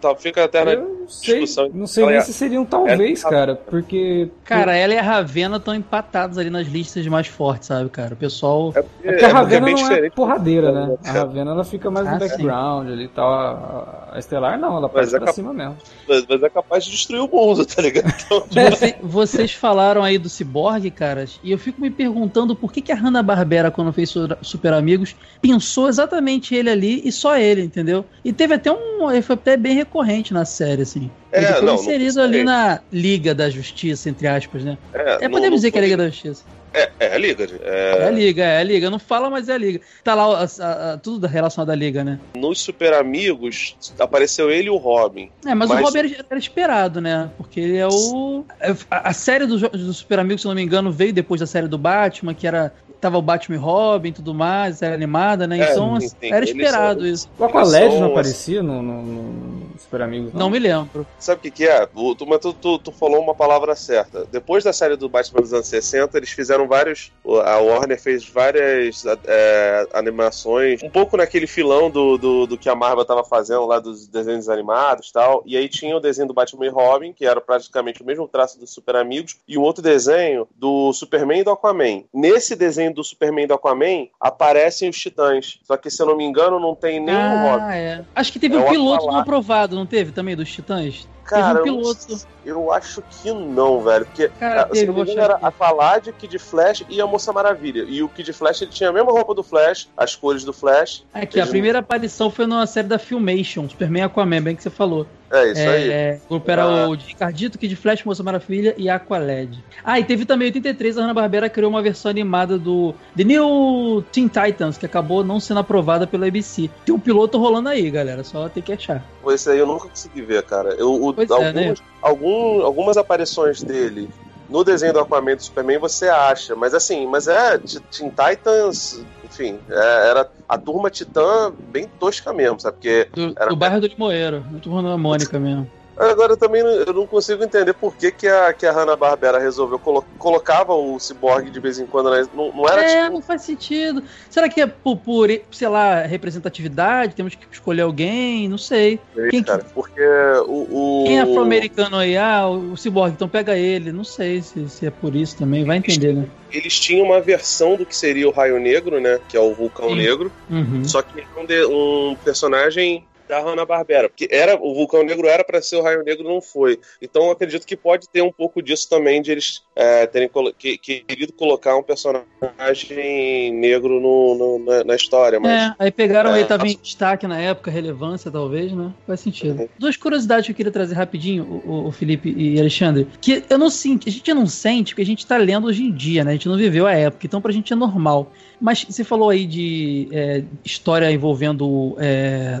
tá, fica até na não discussão. Sei, não sei nem é, se seriam talvez, é, cara, porque... Cara, ela e a Ravena estão empatados ali nas listas mais fortes, sabe, cara? O pessoal... É porque, porque a Ravena não é porradeira, né? A Ravena, ela fica mais ah, no background sim. ali e tal. A, a Estelar, não, ela pode pra cima mesmo. Mas, mas, é capaz de destruir o mundo, tá ligado? Então, Você, vocês falaram aí do Cyborg, caras, e eu fico me perguntando por que, que a Hanna-Barbera, quando fez Super Amigos, pensou exatamente ele ali e só ele, entendeu? E teve até um. Ele foi até bem recorrente na série, assim. É, ele foi não, inserido não ali na Liga da Justiça, entre aspas, né? É, é podemos dizer que é a Liga da Justiça. É, é a Liga. É... é... a Liga, é a Liga. Não fala, mas é a Liga. Tá lá a, a, a, tudo relacionado à Liga, né? Nos Super Amigos, apareceu ele e o Robin. É, mas, mas... o Robin era, era, esperado, né? Porque ele é o. A, a série dos do Super Amigos, se não me engano, veio depois da série do Batman, que era tava o Batman e Robin e tudo mais, era animada, né? É, então sim, sim. era esperado são, isso. O Aqualed não aparecia no, no, no, Super Amigos? Não? não me lembro. Sabe o que, que é? O, tu, tu, tu, tu, falou uma palavra certa. Depois da série do Batman dos anos 60, eles fizeram vários. A Warner fez várias é, animações, um pouco naquele filão do, do, do que a Marvel tava fazendo lá dos desenhos animados e tal. E aí tinha o desenho do Batman e Robin, que era praticamente o mesmo traço dos Super Amigos, e um outro desenho do Superman e do Aquaman. Nesse desenho do Superman e do Aquaman, aparecem os Titãs. Só que, se eu não me engano, não tem nem ah, Robin. É. Acho que teve é um piloto não aprovado, não teve também, dos Titãs? Cara, teve um piloto. Eu acho que não, velho. Porque Cara, ah, teve, se era a Falad, Kid Flash e a Moça Maravilha. E o Kid Flash ele tinha a mesma roupa do Flash, as cores do Flash. Aqui, a primeira aparição foi numa série da Filmation, Superman Aquaman, bem que você falou. É, isso é, aí. É, o grupo era ah. o de Ricardito, Kid Flash, Moça Maravilha e Aqualed. Ah, e teve também em 83, a Hanna-Barbera criou uma versão animada do The New Teen Titans, que acabou não sendo aprovada pela ABC. Tem um piloto rolando aí, galera, só tem que achar. Pois é, eu nunca consegui ver, cara. Eu, o, alguns, é, né? algum, algumas aparições dele no desenho do Aquaman do Superman você acha, mas assim, mas é Teen Titans enfim, é, era a turma Titã bem tosca mesmo, sabe? Porque. Do, era... do bairro do Limoeiro, a turma da Mônica mesmo. Agora também eu não consigo entender por que, que a, que a Hanna-Barbera resolveu colo colocava o Cyborg de vez em quando, né? não, não era É, tipo... não faz sentido. Será que é por, por, sei lá, representatividade? Temos que escolher alguém? Não sei. sei Quem cara, que... porque o... o... Quem é afro-americano aí? Ah, o Cyborg, então pega ele. Não sei se, se é por isso também, vai entender, né? Eles tinham uma versão do que seria o Raio Negro, né? Que é o Vulcão Sim. Negro. Uhum. Só que um, um personagem da Hanna-Barbera, porque era o Vulcão Negro era para ser o Raio Negro, não foi. Então eu acredito que pode ter um pouco disso também de eles é, terem que, querido colocar um personagem negro no, no na, na, história. Mas, é, aí pegaram é, aí tava em destaque na época, relevância talvez, né? Faz sentido. Uhum. Duas curiosidades que eu queria trazer rapidinho, o, o, Felipe e Alexandre, que eu não sinto, a gente não sente porque a gente tá lendo hoje em dia, né? A gente não viveu a época, então pra gente é normal. Mas você falou aí de é, história envolvendo é,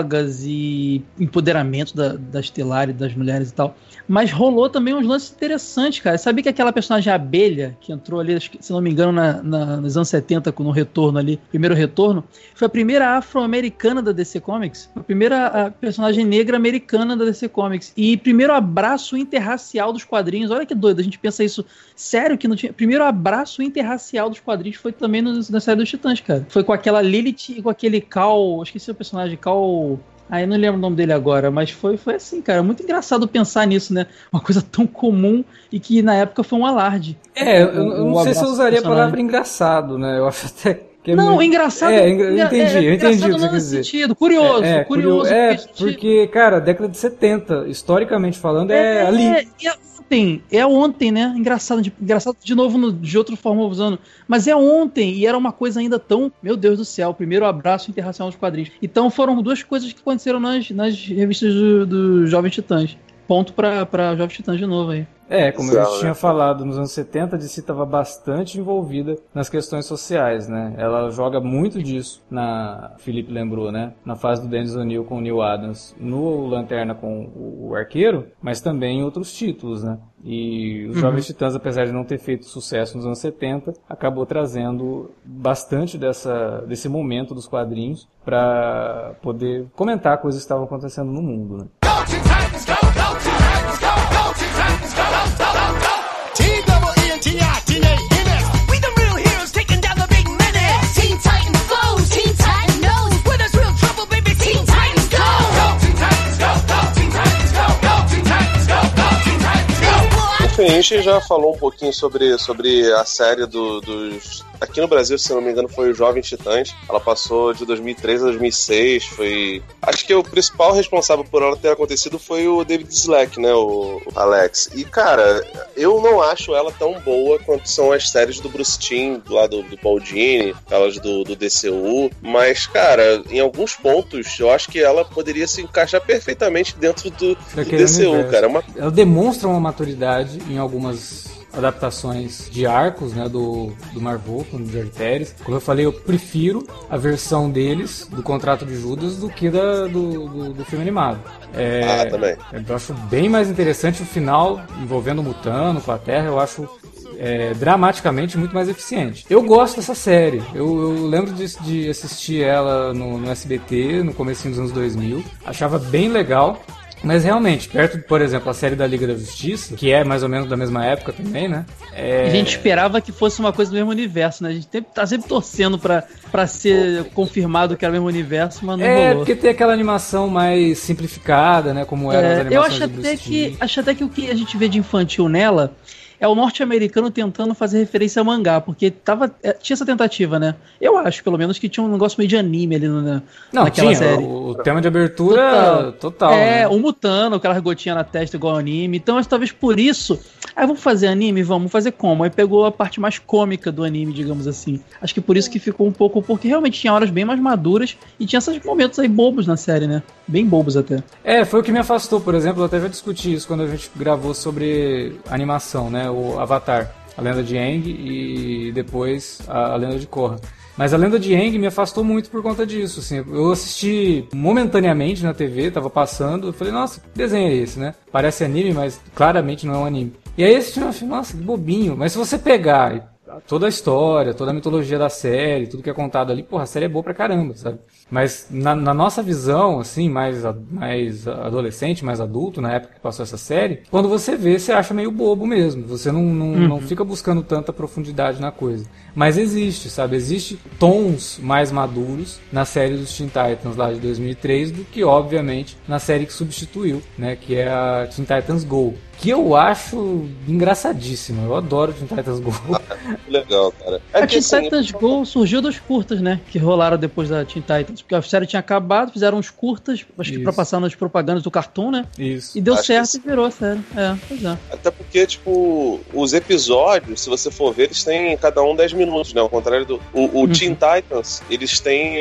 drogas e empoderamento da, da Estelar e das mulheres e tal. Mas rolou também uns lances interessantes, cara. Sabia que aquela personagem abelha que entrou ali, se não me engano, na, na, nos anos 70, no retorno ali, primeiro retorno, foi a primeira afro-americana da DC Comics. A primeira personagem negra americana da DC Comics. E primeiro abraço interracial dos quadrinhos. Olha que doido, a gente pensa isso sério que não tinha. Primeiro abraço interracial dos quadrinhos foi também no, na série dos Titãs, cara. Foi com aquela Lilith e com aquele Cal. Esqueci o personagem, Cal. Aí ah, não lembro o nome dele agora, mas foi, foi assim, cara. Muito engraçado pensar nisso, né? Uma coisa tão comum e que na época foi um alarde. É, eu, eu não sei se eu usaria a palavra engraçado, né? Eu acho até é não, engraçado. É, eu entendi, é, eu entendi o que você quer dizer. Sentido, curioso, é, é curioso. É, porque, cara, década de 70, historicamente falando, é, é ali. É, ontem, é ontem, né? Engraçado, de, engraçado de novo no, de outra forma usando. Mas é ontem e era uma coisa ainda tão, meu Deus do céu, primeiro abraço internacional dos quadrinhos. Então foram duas coisas que aconteceram nas, nas revistas do, do Jovem Titãs. Ponto pra, pra Jovem Titãs de novo aí. É, como a gente tinha falado, nos anos 70 a DC estava bastante envolvida nas questões sociais, né? Ela joga muito disso, na Felipe lembrou, né? Na fase do Dennis O'Neill com o Neil Adams, no Lanterna com o Arqueiro, mas também em outros títulos, né? E os uhum. Jovens Titãs, apesar de não ter feito sucesso nos anos 70, acabou trazendo bastante dessa, desse momento dos quadrinhos para poder comentar coisas que estavam acontecendo no mundo, né? Gente já falou um pouquinho sobre, sobre a série do, dos Aqui no Brasil, se não me engano, foi o Jovem Titãs. Ela passou de 2003 a 2006. Foi. Acho que o principal responsável por ela ter acontecido foi o David Slack, né? O Alex. E, cara, eu não acho ela tão boa quanto são as séries do Bruce Timm, lá do, do Paul Dini, aquelas do, do DCU. Mas, cara, em alguns pontos, eu acho que ela poderia se encaixar perfeitamente dentro do, do DCU, universo. cara. É uma... Ela demonstra uma maturidade em algumas adaptações de arcos, né, do, do Marvel, do George Pérez. Como eu falei, eu prefiro a versão deles, do Contrato de Judas, do que da, do, do, do filme animado. É, ah, também. Eu acho bem mais interessante o final envolvendo o Mutano com a Terra, eu acho é, dramaticamente muito mais eficiente. Eu gosto dessa série. Eu, eu lembro de, de, assistir ela no, no SBT no começo dos anos 2000. Achava bem legal. Mas realmente, perto, por exemplo, a série da Liga da Justiça, que é mais ou menos da mesma época também, né? É... A gente esperava que fosse uma coisa do mesmo universo, né? A gente tá sempre torcendo pra, pra ser confirmado que era o mesmo universo, mas não é, rolou. porque tem aquela animação mais simplificada, né? Como era é, as animações Eu acho até, que, acho até que o que a gente vê de infantil nela é o norte-americano tentando fazer referência a mangá, porque tava, é, tinha essa tentativa, né? Eu acho, pelo menos, que tinha um negócio meio de anime ali Não, naquela tinha, série. O, o tema de abertura total. total é, né? o Mutano, aquela gotinha na testa igual anime. Então, acho, talvez por isso. Ah, vamos fazer anime? Vamos fazer como? Aí pegou a parte mais cômica do anime, digamos assim. Acho que por isso que ficou um pouco. Porque realmente tinha horas bem mais maduras e tinha esses momentos aí bobos na série, né? Bem bobos até. É, foi o que me afastou, por exemplo. Eu até já discuti isso quando a gente gravou sobre animação, né? O Avatar, a lenda de Aang e depois a, a lenda de Korra. Mas a lenda de Aang me afastou muito por conta disso, assim. Eu assisti momentaneamente na TV, tava passando, eu falei, nossa, que desenho é esse, né? Parece anime, mas claramente não é um anime. E aí assisti uma filme, nossa, que bobinho. Mas se você pegar toda a história, toda a mitologia da série, tudo que é contado ali, porra, a série é boa pra caramba, sabe? Mas na, na, nossa visão, assim, mais, mais adolescente, mais adulto, na época que passou essa série, quando você vê, você acha meio bobo mesmo. Você não, não, uhum. não fica buscando tanta profundidade na coisa. Mas existe, sabe? Existe tons mais maduros na série dos Teen Titans lá de 2003 do que, obviamente, na série que substituiu, né? Que é a Teen Titans Go que eu acho engraçadíssimo. Eu adoro Teen Titans Go. Legal, cara. É a Teen assim, Titans Go surgiu dos curtas, né? Que rolaram depois da Teen Titans. Porque a série tinha acabado, fizeram uns curtas, acho Isso. que pra passar nas propagandas do Cartoon, né? Isso. E deu acho certo e virou a série. É, pois é. Até porque, tipo, os episódios, se você for ver, eles têm cada um 10 minutos, né? Ao contrário do. O, o uhum. Teen Titans, eles têm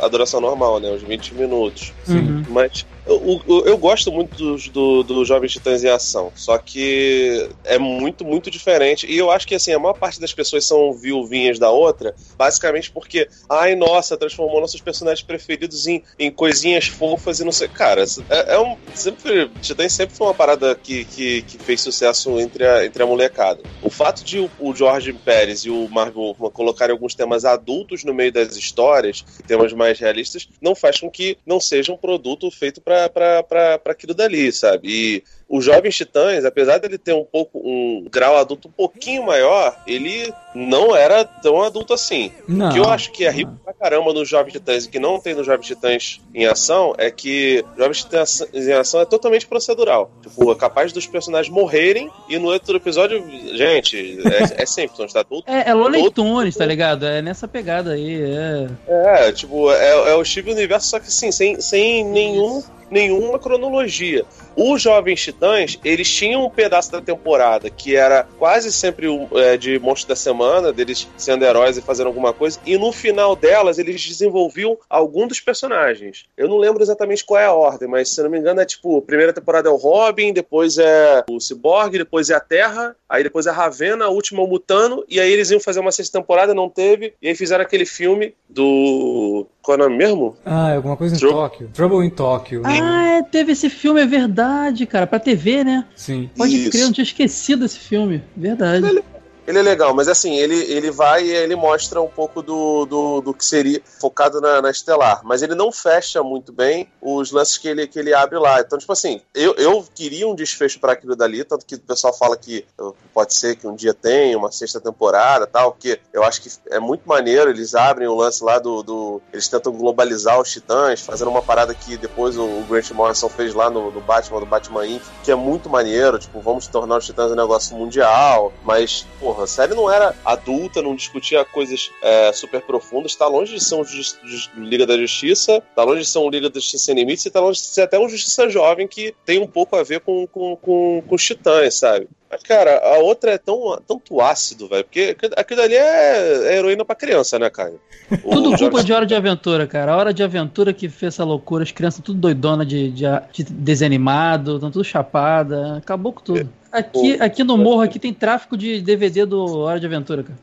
a duração normal, né? Uns 20 minutos. Sim. Uhum. Mas eu, eu, eu, gosto muito dos, do, do Jovens Titãs em Ação, só que é muito, muito diferente. E eu acho que assim, a maior parte das pessoas são viuvinhas da outra, basicamente porque, ai nossa, transformou nossos personagens preferidos em, em coisinhas fofas e não sei. Cara, é, é um. Sempre, Titãs sempre foi uma parada que, que, que, fez sucesso entre a, entre a molecada. O fato de o, o George Pérez e o Marvel Wolfman colocarem alguns temas adultos no meio das histórias, temas mais realistas, não faz com que não seja um produto feito para aquilo dali, sabe? E o Jovens Titãs, apesar dele ter um pouco um grau adulto um pouquinho maior, ele não era tão adulto assim. Não. O que eu acho que é rico pra caramba nos Jovens Titãs e que não tem nos Jovens Titãs em ação é que Jovens Titãs em ação é totalmente procedural. Tipo, é capaz dos personagens morrerem e no outro episódio, gente, é, é sempre, está tudo. É, é Looney Tunes, tá ligado? É nessa pegada aí, é. É, tipo, é, é o Steve Universo, só que assim, sem, sem nenhum nenhuma cronologia. Os Jovens Titãs, eles tinham um pedaço da temporada que era quase sempre é, de monstro da semana, deles sendo heróis e fazendo alguma coisa, e no final delas eles desenvolviam algum dos personagens. Eu não lembro exatamente qual é a ordem, mas se não me engano é tipo, primeira temporada é o Robin, depois é o Cyborg, depois é a Terra, aí depois é a Ravena, a última é o Mutano, e aí eles iam fazer uma sexta temporada, não teve, e aí fizeram aquele filme do qual é o nome mesmo? Ah, alguma coisa em Tóquio. Trouble in Tóquio. Ah, é, teve esse filme, é verdade, cara. Pra TV, né? Sim. Pode Isso. crer, eu não tinha esquecido esse filme. Verdade. Ele, ele é legal, mas assim, ele, ele vai e ele mostra um pouco do, do, do que seria focado na, na, Estelar, mas ele não fecha muito bem os lances que ele, que ele abre lá. Então, tipo assim, eu, eu queria um desfecho para aquilo dali, tanto que o pessoal fala que pode ser que um dia tenha uma sexta temporada tal, porque eu acho que é muito maneiro, eles abrem o lance lá do. do eles tentam globalizar os titãs, fazendo uma parada que depois o, o Grant Morrison fez lá no, no Batman, do Batman Inc., que é muito maneiro, tipo, vamos tornar os titãs um negócio mundial, mas, porra, porra, a série não era adulta, não discutia coisas é, super profundas, tá longe de ser um Liga da Justiça, tá longe de ser um Liga da Justiça Sem Limites e tá longe de ser até um Justiça Jovem que tem um pouco a ver com, com, com, com os titãs, sabe? Mas, cara, a outra é tão tanto ácido, velho. Porque aquilo ali é, é heroína pra criança, né, cara? tudo culpa de Hora de Aventura, cara. A Hora de Aventura que fez essa loucura. As crianças tudo doidona de, de, de desanimado, estão tudo chapada. Acabou com tudo. Aqui, aqui no morro aqui tem tráfico de DVD do Hora de Aventura, cara.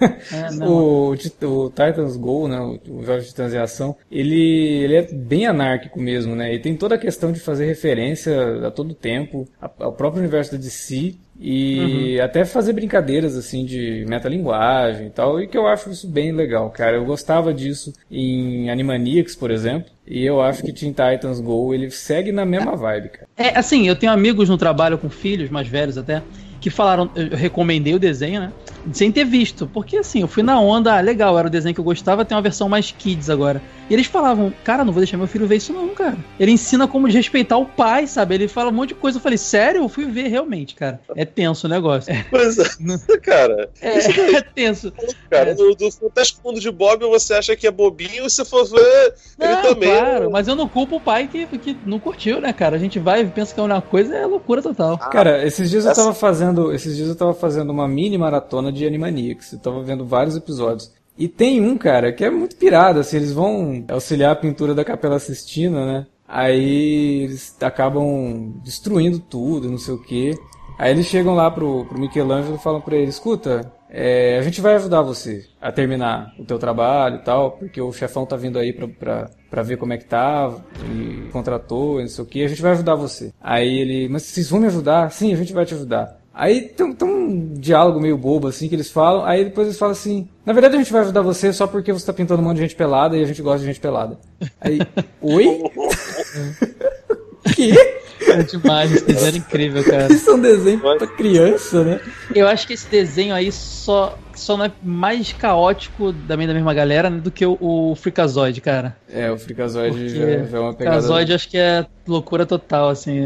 É, o, o, Titans Go, né, o, Jogos de Titãs em Ação, ele, ele é bem anárquico mesmo, né? E tem toda a questão de fazer referência a todo tempo ao próprio universo da DC e uhum. até fazer brincadeiras assim de metalinguagem e tal, e que eu acho isso bem legal, cara. Eu gostava disso em Animaniacs, por exemplo, e eu acho que Teen Titans Go ele segue na mesma vibe, cara. É, assim, eu tenho amigos no trabalho com filhos mais velhos até, que falaram, eu recomendei o desenho, né? Sem ter visto, porque assim, eu fui na onda, ah, legal, era o desenho que eu gostava, tem uma versão mais kids agora. E eles falavam, cara, não vou deixar meu filho ver isso não, cara. Ele ensina como respeitar o pai, sabe? Ele fala um monte de coisa. Eu falei, sério? Eu fui ver realmente, cara. É tenso o negócio. Pois é, cara. É, é tenso. Cara, é. do, do Fantástico Mundo de Bob você acha que é bobinho e se for ver, não, ele também. Claro, mas eu não culpo o pai que, que não curtiu, né, cara? A gente vai e pensa que é uma coisa, é loucura total. Ah, cara, esses dias essa... eu tava fazendo. Esses dias eu tava fazendo uma mini maratona de Animaniacs. Eu tava vendo vários episódios. E tem um, cara, que é muito pirado, assim, eles vão auxiliar a pintura da Capela Sistina, né? Aí eles acabam destruindo tudo, não sei o quê. Aí eles chegam lá pro, pro Michelangelo e falam pra ele, escuta, é, a gente vai ajudar você a terminar o teu trabalho e tal, porque o chefão tá vindo aí pra, pra, pra ver como é que tá, e contratou, e não sei o que, a gente vai ajudar você. Aí ele, mas vocês vão me ajudar? Sim, a gente vai te ajudar. Aí tem, tem, um diálogo meio bobo, assim, que eles falam. Aí depois eles falam assim: Na verdade, a gente vai ajudar você só porque você tá pintando um monte de gente pelada e a gente gosta de gente pelada. Aí, oi? que? É demais, esse desenho era incrível, cara. Isso é um desenho pra criança, né? Eu acho que esse desenho aí só só não é mais caótico também da mesma galera né, do que o, o Freakazoid, cara. É, o Freakazoid já, já é uma pegada. O Freakazoid acho que é loucura total, assim.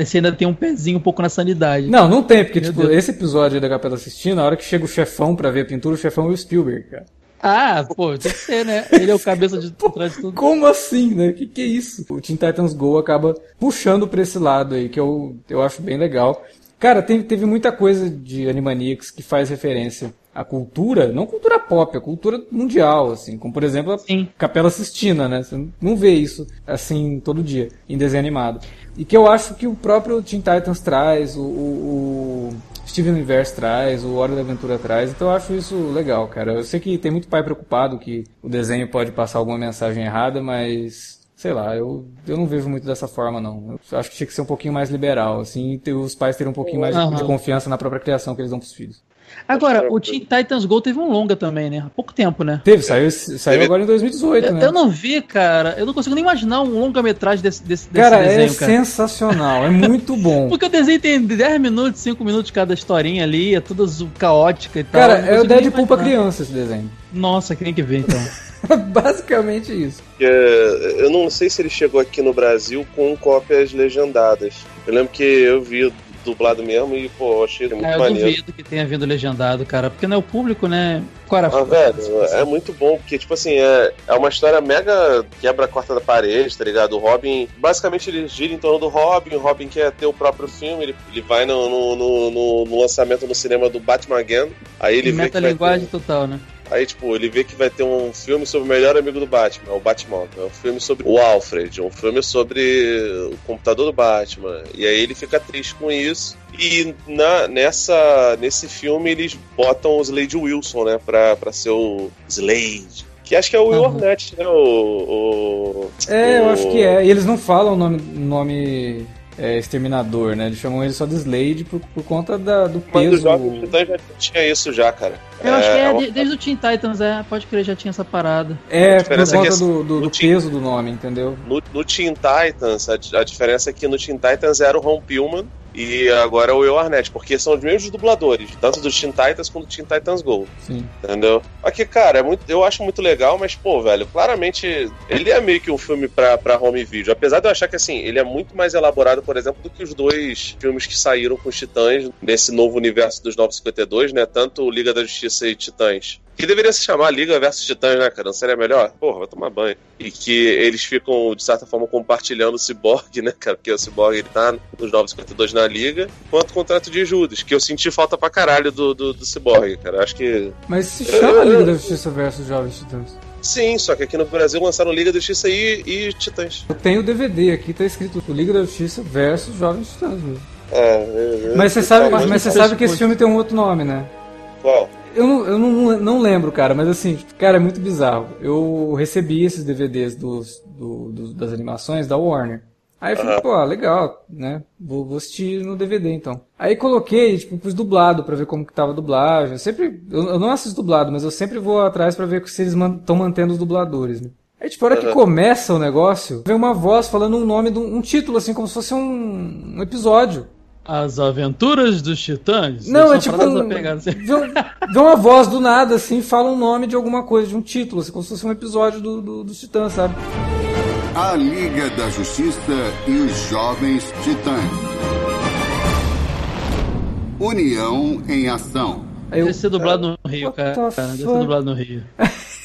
Esse ainda tem um pezinho um pouco na sanidade. Não, não tem, porque, Meu tipo, Deus. esse episódio da Capela assistindo, na hora que chega o chefão pra ver a pintura, o chefão é o Spielberg, cara. Ah, pô, tem que ser, né? Ele é o cabeça de trás de tudo. Como assim, né? Que que é isso? O Teen Titans Go acaba puxando pra esse lado aí, que eu, eu acho bem legal. Cara, teve, teve muita coisa de Animaniacs que faz referência a cultura, não cultura pop, a cultura mundial, assim, como por exemplo a Sim. Capela Sistina, né? Você não vê isso assim todo dia em desenho animado. E que eu acho que o próprio Teen Titans traz, o, o, o Steven Universe traz, o Hora da Aventura traz, então eu acho isso legal, cara. Eu sei que tem muito pai preocupado que o desenho pode passar alguma mensagem errada, mas sei lá, eu, eu não vejo muito dessa forma, não. Eu acho que tinha que ser um pouquinho mais liberal, assim, e os pais terem um pouquinho mais uhum. de confiança na própria criação que eles dão pros filhos. Agora, o Teen Titans Go teve um longa também, né? Há pouco tempo, né? Teve, saiu, saiu agora em 2018, eu, né? Eu não vi, cara. Eu não consigo nem imaginar um longa-metragem desse, desse, cara, desse desenho, é cara. sensacional, é muito bom. Porque o desenho tem 10 minutos, 5 minutos cada historinha ali, é tudo caótica e tal. Cara, é o Deadpool pra criança esse desenho. Nossa, quem que vê então? Basicamente isso. É, eu não sei se ele chegou aqui no Brasil com cópias legendadas. Eu lembro que eu vi dublado mesmo e, pô, achei muito é, eu maneiro. Eu duvido que tenha vindo legendado, cara, porque não é o público, né? Cara, ah, velho, é muito bom, porque, tipo assim, é, é uma história mega quebra a quarta da parede, tá ligado? O Robin, basicamente, ele gira em torno do Robin, o Robin quer ter o próprio filme, ele, ele vai no, no, no, no lançamento no cinema do Batman Again, aí ele e vê que linguagem ter... total, né? Aí, tipo, ele vê que vai ter um filme sobre o melhor amigo do Batman, o Batman. É um filme sobre o Alfred, um filme sobre o computador do Batman. E aí ele fica triste com isso. E na, nessa, nesse filme eles botam o Slade Wilson, né, pra, pra ser o Slade. Que acho que é o Will uhum. Arnett, né? O, o, é, o... eu acho que é. E eles não falam o nome, nome é, Exterminador, né? Eles chamam ele só de Slade por, por conta da, do peso. Mas o Jovem Titãs já tinha isso já, cara. Eu é, acho que é, é desde o Teen Titans, é, pode crer, já tinha essa parada. É, por conta é do, do, do peso do nome, entendeu? No, no Teen Titans, a, a, diferença é que no Teen Titans era o Ron Pillman, e agora o Will Arnett, porque são os mesmos dubladores, tanto do Teen Titans quanto do Teen Titans Go. Sim. Entendeu? Aqui, cara, é muito, eu acho muito legal, mas, pô, velho, claramente ele é meio que um filme pra, pra home video. Apesar de eu achar que, assim, ele é muito mais elaborado, por exemplo, do que os dois filmes que saíram com os Titãs nesse novo universo dos 952, né? Tanto Liga da Justiça e Titãs que deveria se chamar Liga versus Titãs, né, cara? Não seria melhor? Porra, vai tomar banho. E que eles ficam, de certa forma, compartilhando o Cyborg, né, cara? Porque o Cyborg ele tá nos 952 na Liga, quanto o contrato de Judas, que eu senti falta pra caralho do, do, do Cyborg, cara. Acho que. Mas se chama Liga da Justiça versus Jovens Titãs. Sim, só que aqui no Brasil lançaram Liga da Justiça e, e Titãs. Eu tenho o DVD aqui, tá escrito Liga da Justiça versus Jovens Titãs mesmo. É, eu, eu, mas você sabe, mas, mas você sabe que esse filme tem um outro nome, né? Qual? Eu, não, eu não, não lembro, cara, mas assim, cara, é muito bizarro. Eu recebi esses DVDs dos, do, do, das animações da Warner. Aí eu falei, pô, ah, legal, né? Vou, vou, assistir no DVD então. Aí coloquei, tipo, pus dublado pra ver como que tava a dublagem. Eu sempre. Eu, eu não assisto dublado, mas eu sempre vou atrás pra ver se eles estão man, mantendo os dubladores, né? Aí, tipo, a hora que começa o negócio, vem uma voz falando um nome, de um, um título, assim, como se fosse um, um episódio. As Aventuras dos Titãs? Não, é tipo. Um, assim. vê, uma voz do nada, assim, fala um nome de alguma coisa, de um título, assim, como se fosse um episódio do, do, dos Titãs, sabe? A Liga da Justiça e os Jovens Titãs. União em Ação. Eu, Deve ser dublado no Rio, cara. Deve ser dublado no Rio.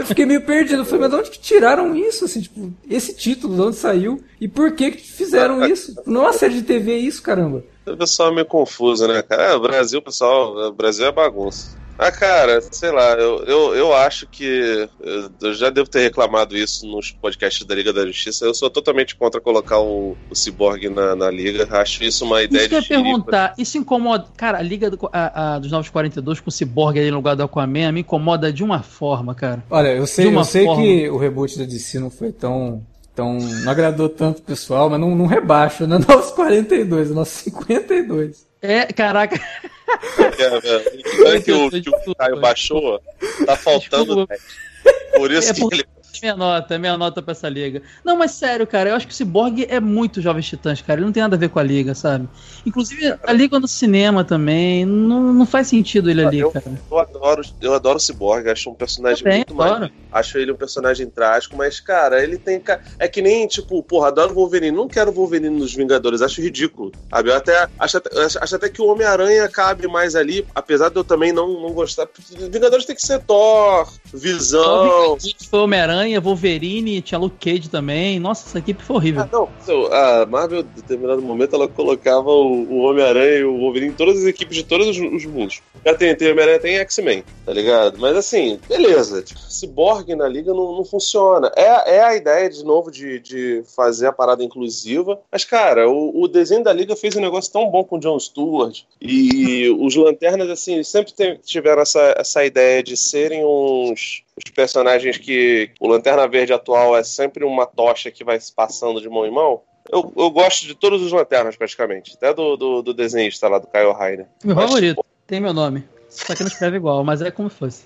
eu fiquei meio perdido. Eu falei, mas de onde que tiraram isso? Assim, tipo, esse título, de onde saiu? E por que que fizeram isso? Não é uma série de TV isso, caramba. O pessoal é meio confuso, né, cara? É, o Brasil, pessoal, o Brasil é bagunça. Ah, cara, sei lá, eu, eu, eu acho que. Eu já devo ter reclamado isso nos podcasts da Liga da Justiça. Eu sou totalmente contra colocar o, o Cyborg na, na Liga. Acho isso uma ideia isso de. Isso eu ia perguntar, isso incomoda. Cara, a Liga do, a, a, dos Novos 42 com o Cyborg ali no lugar do Aquaman me incomoda de uma forma, cara. Olha, eu sei, eu sei que o reboot da DC não foi tão então, não agradou tanto o pessoal, mas não, não rebaixa, né? Nosso 42, nosso 52. É, caraca. É, é, é o, que o Caio baixou, tá faltando. Por isso é que ele minha nota, minha nota pra essa liga. Não, mas sério, cara, eu acho que o Cyborg é muito Jovens Titãs, cara. Ele não tem nada a ver com a liga, sabe? Inclusive, a liga no cinema também, não, não faz sentido ele ali, eu, cara. Eu adoro, eu adoro o Cyborg, acho um personagem Também, muito mais. Acho ele um personagem trágico, mas, cara, ele tem. É que nem, tipo, porra, adoro o Wolverine. Não quero o Wolverine nos Vingadores, acho ridículo. Sabe? Eu até acho, até, acho até que o Homem-Aranha cabe mais ali, apesar de eu também não, não gostar. Vingadores tem que ser Thor, Visão. Foi Homem-Aranha Homem-Aranha, Wolverine, tinha Luke Cage também. Nossa, essa equipe foi horrível. Ah, não, a Marvel, em determinado momento, ela colocava o, Homem-Aranha e o Wolverine em todas as equipes de todos os, os mundos. Já tem, tem Homem-Aranha, tem X-Men, tá ligado? Mas assim, beleza. Tipo, Cyborg na liga não, não funciona. É, é a ideia, de novo, de, de fazer a parada inclusiva. Mas, cara, o, o desenho da liga fez um negócio tão bom com o John Stewart. E os Lanternas, assim, sempre tiveram essa, essa ideia de serem uns os personagens que o Lanterna Verde atual é sempre uma tocha que vai se passando de mão em mão. Eu, eu gosto de todos os Lanternas, praticamente. Até do, do, do desenhista lá, do Kyle Rainer. Meu mas, favorito. Pô... Tem meu nome. Só que não escreve igual, mas é como fosse.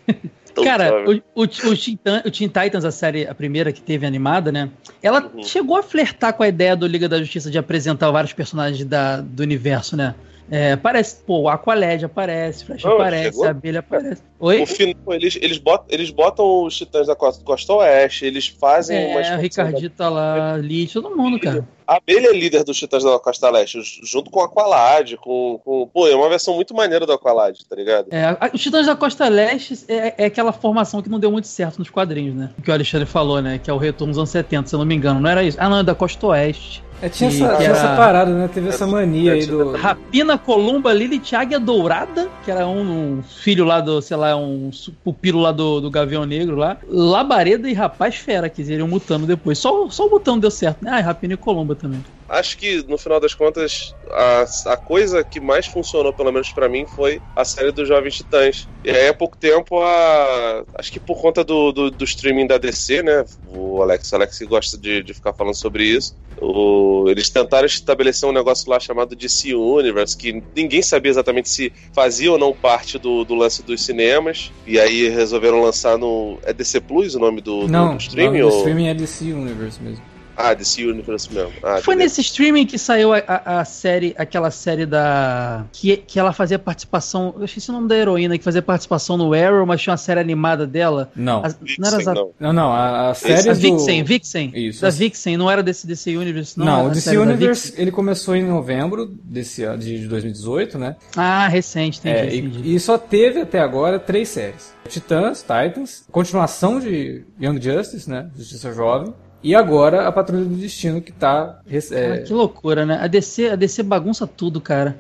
Cara, o, o, o Teen Titans, a série, a primeira que teve animada, né? Ela uhum. chegou a flertar com a ideia do Liga da Justiça de apresentar vários personagens da, do universo, né? É, aparece, pô, o Aqualed aparece, Flash Não, aparece, chegou? a abelha aparece. Oi? No final, eles, eles, botam, eles botam os titãs da costa, costa oeste, eles fazem é, umas. É, o Ricardito tá lá, Lee, todo mundo, cara. A abelha é líder dos titãs da costa leste, junto com o Aqualad, com, com. Pô, é uma versão muito maneira do Aqualad, tá ligado? É, a, os titãs da costa leste é, é, aquela formação que não deu muito certo nos quadrinhos, né? Que o Alexandre falou, né? Que é o retorno dos anos 70, se eu não me engano. Não era isso? Ah, não, é da costa oeste. É, tinha, essa, tinha era... essa, parada, né? Teve essa mania aí do. Rapina, Columba, Lilith, Águia Dourada, que era um, um, filho lá do, sei lá, um pupilo lá do, do Gavião Negro lá. Labareda e Rapaz Fera, que iriam mutando depois. Só, só o botão deu certo, né? Ah, e Rapina e Columba também acho que no final das contas a, a coisa que mais funcionou, pelo menos para mim, foi a série dos Jovens Titãs. E aí há pouco tempo, a, acho que por conta do, do, do streaming da DC, né? O Alex, o Alex gosta de, de ficar falando sobre isso. O, eles tentaram estabelecer um negócio lá chamado DC Universe, que ninguém sabia exatamente se fazia ou não parte do, do lance dos cinemas. E aí resolveram lançar no. É DC Plus o nome do, não, do, do streaming? Não, o streaming é DC Universe mesmo. Ah, DC Universe mesmo. Ah, Foi nesse streaming que saiu a, a, a, série, aquela série da. Que, que ela fazia participação. Eu esqueci o nome da heroína, que fazia participação no Arrow, mas tinha uma série animada dela. Não. A, Vixen, não era não. não, não, a, a série. A Vixen, do... Vixen. Isso. Da Vixen, não era desse DC Universe, não. Não, o DC Universe ele começou em novembro desse, de 2018, né? Ah, recente, tem é, e, e só teve até agora três séries. Titãs, Titans, continuação de Young Justice, né? Justiça Jovem. E agora a Patrulha do Destino que tá. É... Ah, que loucura, né? A DC, a DC bagunça tudo, cara.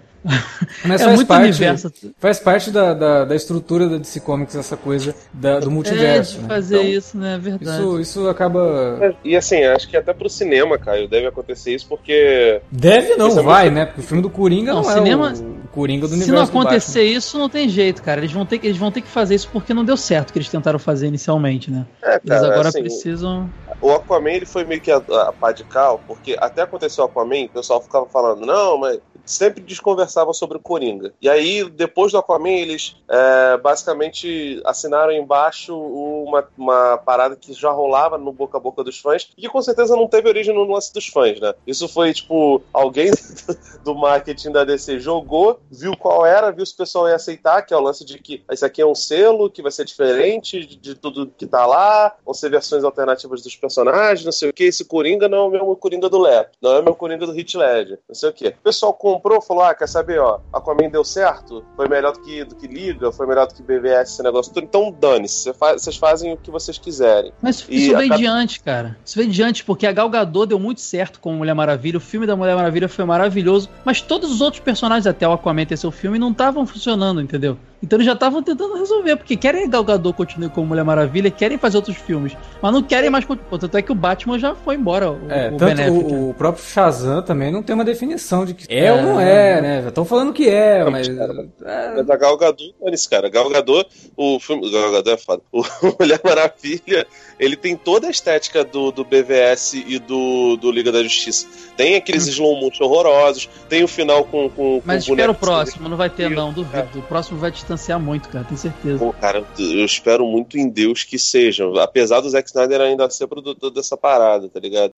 Mas é faz muito parte, universo. Faz parte da, da, da, estrutura da DC Comics, essa coisa da, do multiverso. É, de né? fazer então, isso, né? É verdade. Isso, isso acaba. E assim, acho que até pro cinema, Caio, deve acontecer isso porque. Deve não, vai, né? Porque o filme do Coringa não, não cinema... é o Coringa do universo. Se não acontecer isso, não tem jeito, cara. Eles vão, ter, eles vão ter que fazer isso porque não deu certo o que eles tentaram fazer inicialmente, né? É, cara, eles agora assim, precisam. O Aquaman ele foi meio que a, a pá de cal, porque até aconteceu o Aquaman, o pessoal ficava falando, não, mas sempre desconversavam sobre o Coringa. E aí, depois do Aquaman, eles é, basicamente assinaram embaixo uma, uma parada que já rolava no boca a boca dos fãs e que com certeza não teve origem no lance dos fãs, né? Isso foi, tipo, alguém do marketing da DC jogou, viu qual era, viu se o pessoal ia aceitar, que é o lance de que esse aqui é um selo que vai ser diferente de, tudo que tá lá, vão ser versões alternativas dos personagens, não sei o que. Esse Coringa não é o mesmo Coringa do Leto, não é o meu Coringa do Hit Ledger, não sei o que. O pessoal comprou, falou: ah, quer saber, ó, Aquaman deu certo, foi melhor do que, do que Liga, foi melhor do que BVS, esse negócio tudo, então dane-se, vocês fazem o que vocês quiserem. Mas e isso veio diante, cara. Isso veio diante, porque a Gal Gadot deu muito certo com Mulher Maravilha, o filme da Mulher Maravilha foi maravilhoso, mas todos os outros personagens, até o Aquaman ter seu filme, não estavam funcionando, entendeu? Então eles já estavam tentando resolver, porque querem Gal Gadot continue como Mulher Maravilha, querem fazer outros filmes, mas não querem mais continuar. Tanto é que o Batman já foi embora. O, é, o tanto o, o, próprio Shazam também não tem uma definição de que é, é ou não é, né? Já estão falando que é, não, mas... Cara, é... da Gal Gadot, olha esse cara. Gal Gadot, o filme... Gal Gadot é foda. O Mulher Maravilha, ele tem toda a estética do, do BVS e do, do Liga da Justiça. Tem aqueles hum. slow motion horrorosos, tem o final com... com mas com espera o próximo, não vai ter não, duvido. É. O próximo vai te distanciar muito, cara, tenho certeza. Pô, cara, eu espero muito em Deus que seja. Apesar do Zack Snyder ainda ser produtor dessa parada, tá ligado?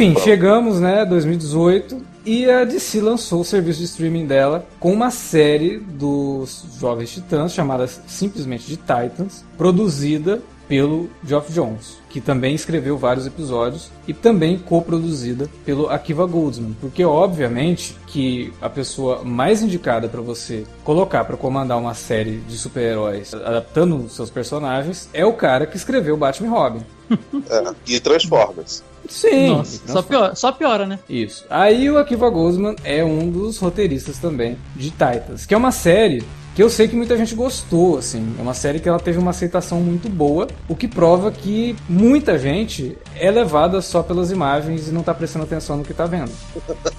Enfim, chegamos, né, 2018, e a DC lançou o serviço de streaming dela com uma série dos Jovens Titãs, chamada simplesmente de Titans, produzida pelo Geoff Jones, que também escreveu vários episódios e também co-produzida pelo Akiva Goldsman, porque obviamente que a pessoa mais indicada para você colocar para comandar uma série de super-heróis adaptando seus personagens é o cara que escreveu Batman e Robin. É, e Transformers. Sim. Nossa, só piora, só piora, né? Isso. Aí o Akiva Goldsman é um dos roteiristas também de Titans, que é uma série que eu sei que muita gente gostou, assim. É uma série que ela teve uma aceitação muito boa, o que prova que muita gente é levada só pelas imagens e não tá prestando atenção no que tá vendo.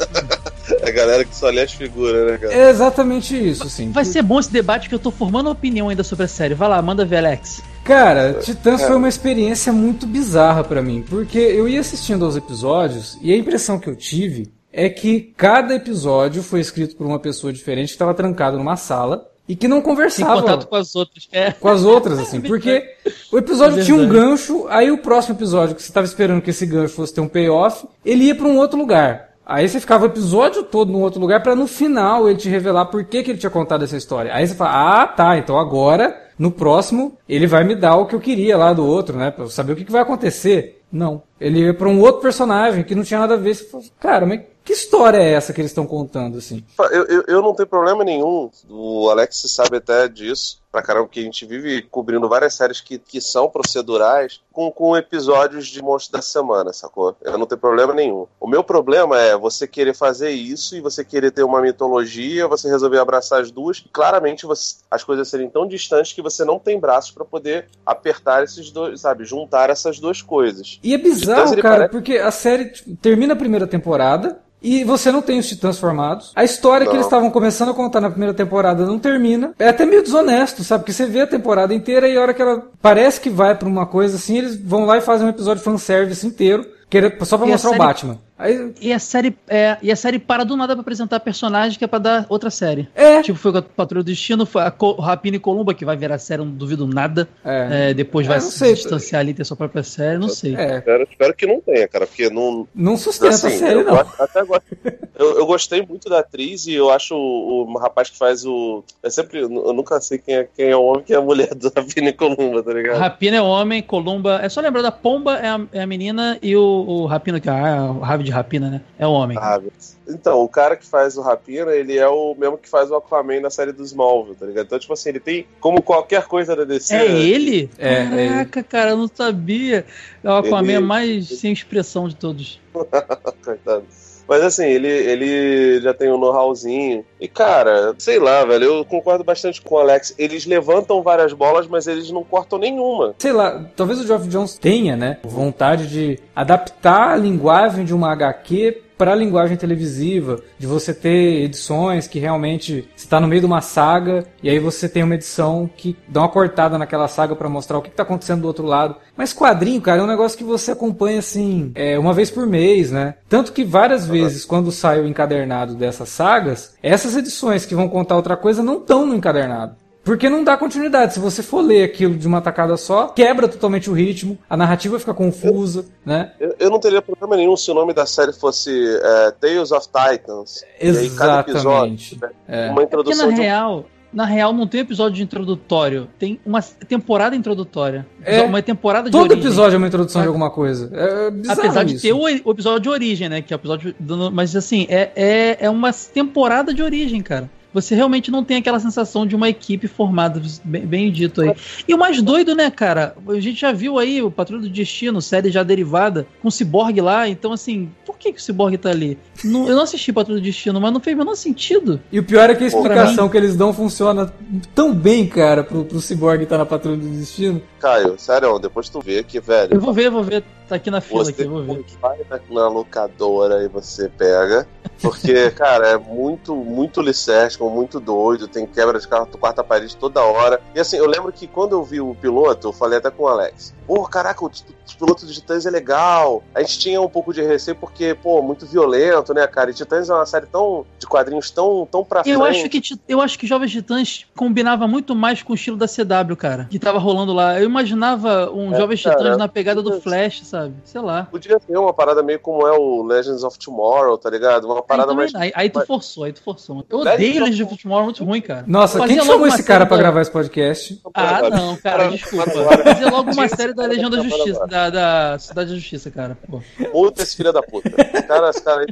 a galera que só lê as figuras, né, cara? É exatamente isso, assim. Vai ser bom esse debate que eu tô formando opinião ainda sobre a série. Vai lá, manda ver, Alex. Cara, Titãs foi uma experiência muito bizarra para mim, porque eu ia assistindo aos episódios e a impressão que eu tive é que cada episódio foi escrito por uma pessoa diferente que estava trancada numa sala e que não conversava. Em contato com as outras. É. Com as outras, assim. Porque o episódio é tinha um gancho, aí o próximo episódio, que você estava esperando que esse gancho fosse ter um payoff, ele ia para um outro lugar. Aí você ficava o episódio todo num outro lugar para no final ele te revelar por que, que ele tinha contado essa história. Aí você fala, ah, tá, então agora, no próximo, ele vai me dar o que eu queria lá do outro, né? Pra eu saber o que, que vai acontecer. Não. Ele ia pra um outro personagem que não tinha nada a ver. Você fala, cara, mas que história é essa que eles estão contando, assim? Eu, eu, eu, não tenho problema nenhum. O Alex sabe até disso. Pra caramba, que a gente vive cobrindo várias séries que, que são procedurais com, com episódios de monstro da semana, sacou? Eu não tenho problema nenhum. O meu problema é você querer fazer isso e você querer ter uma mitologia, você resolver abraçar as duas. Claramente você, as coisas serem tão distantes que você não tem braços para poder apertar esses dois, sabe? Juntar essas duas coisas. E é bizarro, então, cara, parece... porque a série termina a primeira temporada e você não tem os titãs formados. A história não. que eles estavam começando a contar na primeira temporada não termina. É até meio desonesto, sabe? Porque você vê a temporada inteira e a hora que ela parece que vai pra uma coisa assim, eles vão lá e fazem um episódio fanservice inteiro, só pra e mostrar série... o Batman. Aí... E, a série, é, e a série para do nada pra apresentar personagem que é pra dar outra série. É. Tipo, foi com a Patrulha do Destino, foi a Co Rapina e Columba, que vai virar série, não duvido nada. É. É, depois vai se sei. distanciar ali, ter sua própria série, não sei. É. Espero, espero, que não tenha, cara, porque não. Não sustenta assim, a série, não. até agora, eu, eu, gostei muito da atriz e eu acho o, o rapaz que faz o. É sempre. Eu nunca sei quem é, quem é o homem, quem é a mulher do Rapina e Columba, tá ligado? Rapina é homem, Columba. É só lembrar da Pomba é a, é a menina e o, o Rapina, que é o Rave de Rapina, né? É o homem. Ah, então, o cara que faz o Rapina, ele é o mesmo que faz o Aquaman na série dos Smallville, tá ligado? Então, tipo assim, ele tem como qualquer coisa da DC. É ele? É, Caraca, é ele. cara, eu não sabia. É o Aquaman ele... mais sem expressão de todos. Coitado. Mas assim, ele, ele já tem um know-howzinho. E cara, sei lá, velho, eu concordo bastante com o Alex. Eles levantam várias bolas, mas eles não cortam nenhuma. Sei lá, talvez o Geoff Jones tenha, né, vontade de adaptar a linguagem de uma HQ para a linguagem televisiva, de você ter edições que realmente está no meio de uma saga e aí você tem uma edição que dá uma cortada naquela saga para mostrar o que está acontecendo do outro lado. Mas quadrinho, cara, é um negócio que você acompanha assim, é, uma vez por mês, né? Tanto que várias vezes, quando sai o encadernado dessas sagas, essas edições que vão contar outra coisa não estão no encadernado. Porque não dá continuidade. Se você for ler aquilo de uma tacada só, quebra totalmente o ritmo, a narrativa fica confusa, eu, né? Eu, eu, não teria problema nenhum se o nome da série fosse é, Tales of Titans. Exatamente. E aí cada episódio, né, é. uma introdução. É porque, na real, na real, não tem episódio introdutório. Tem uma temporada introdutória. É, uma temporada de Todo origem. episódio é uma introdução de alguma coisa. É Apesar de ter o, o, episódio de origem, né? Que é o episódio. Do, mas assim, é, é, é uma temporada de origem, cara você realmente não tem aquela sensação de uma equipe formada, bem, bem, dito aí. E o mais doido, né, cara? A gente já viu aí o Patrulho do Destino, série já derivada, com o Cyborg lá, então assim, por que, que o Cyborg tá ali? Não, eu não assisti Patrulho do Destino, mas não fez o menor sentido. E o pior é que a explicação que eles dão funciona tão bem, cara, pro, pro Cyborg estar tá na Patrulha do Destino. Caio, sério, depois tu vê que, velho. Eu vou ver, vou ver. Tá aqui na fila você aqui, vou ver. Vai na locadora e você pega. Porque, cara, é muito, muito licérgico, muito doido, tem quebra de carro, quarta parede toda hora. E assim, eu lembro que quando eu vi o piloto, eu falei até com o Alex. Pô, caraca, o, piloto de Titãs é legal. A gente tinha um pouco de receio porque, pô, muito violento, né, cara? E Titãs é uma série tão de quadrinhos tão, tão pra eu frente. Acho que, eu acho que Jovens Titãs combinava muito mais com o estilo da CW, cara, que tava rolando lá. Eu imaginava um é, Jovens cara, Titãs na pegada do Flash, sabe? Sei lá. Podia ter uma parada meio como é o Legends of Tomorrow, tá ligado? Uma parada mais. Aí, aí, tu forçou, aí tu forçou. Eu odeio Legends of Tomorrow, muito ruim, cara. Nossa, quem chamou esse cara pra gravar esse podcast? Ah, não, cara, desculpa. Fazer logo uma série da Legião da Justiça, da, da Cidade da Justiça, cara. Pô. Puta esse filho da puta. Os caras, cara,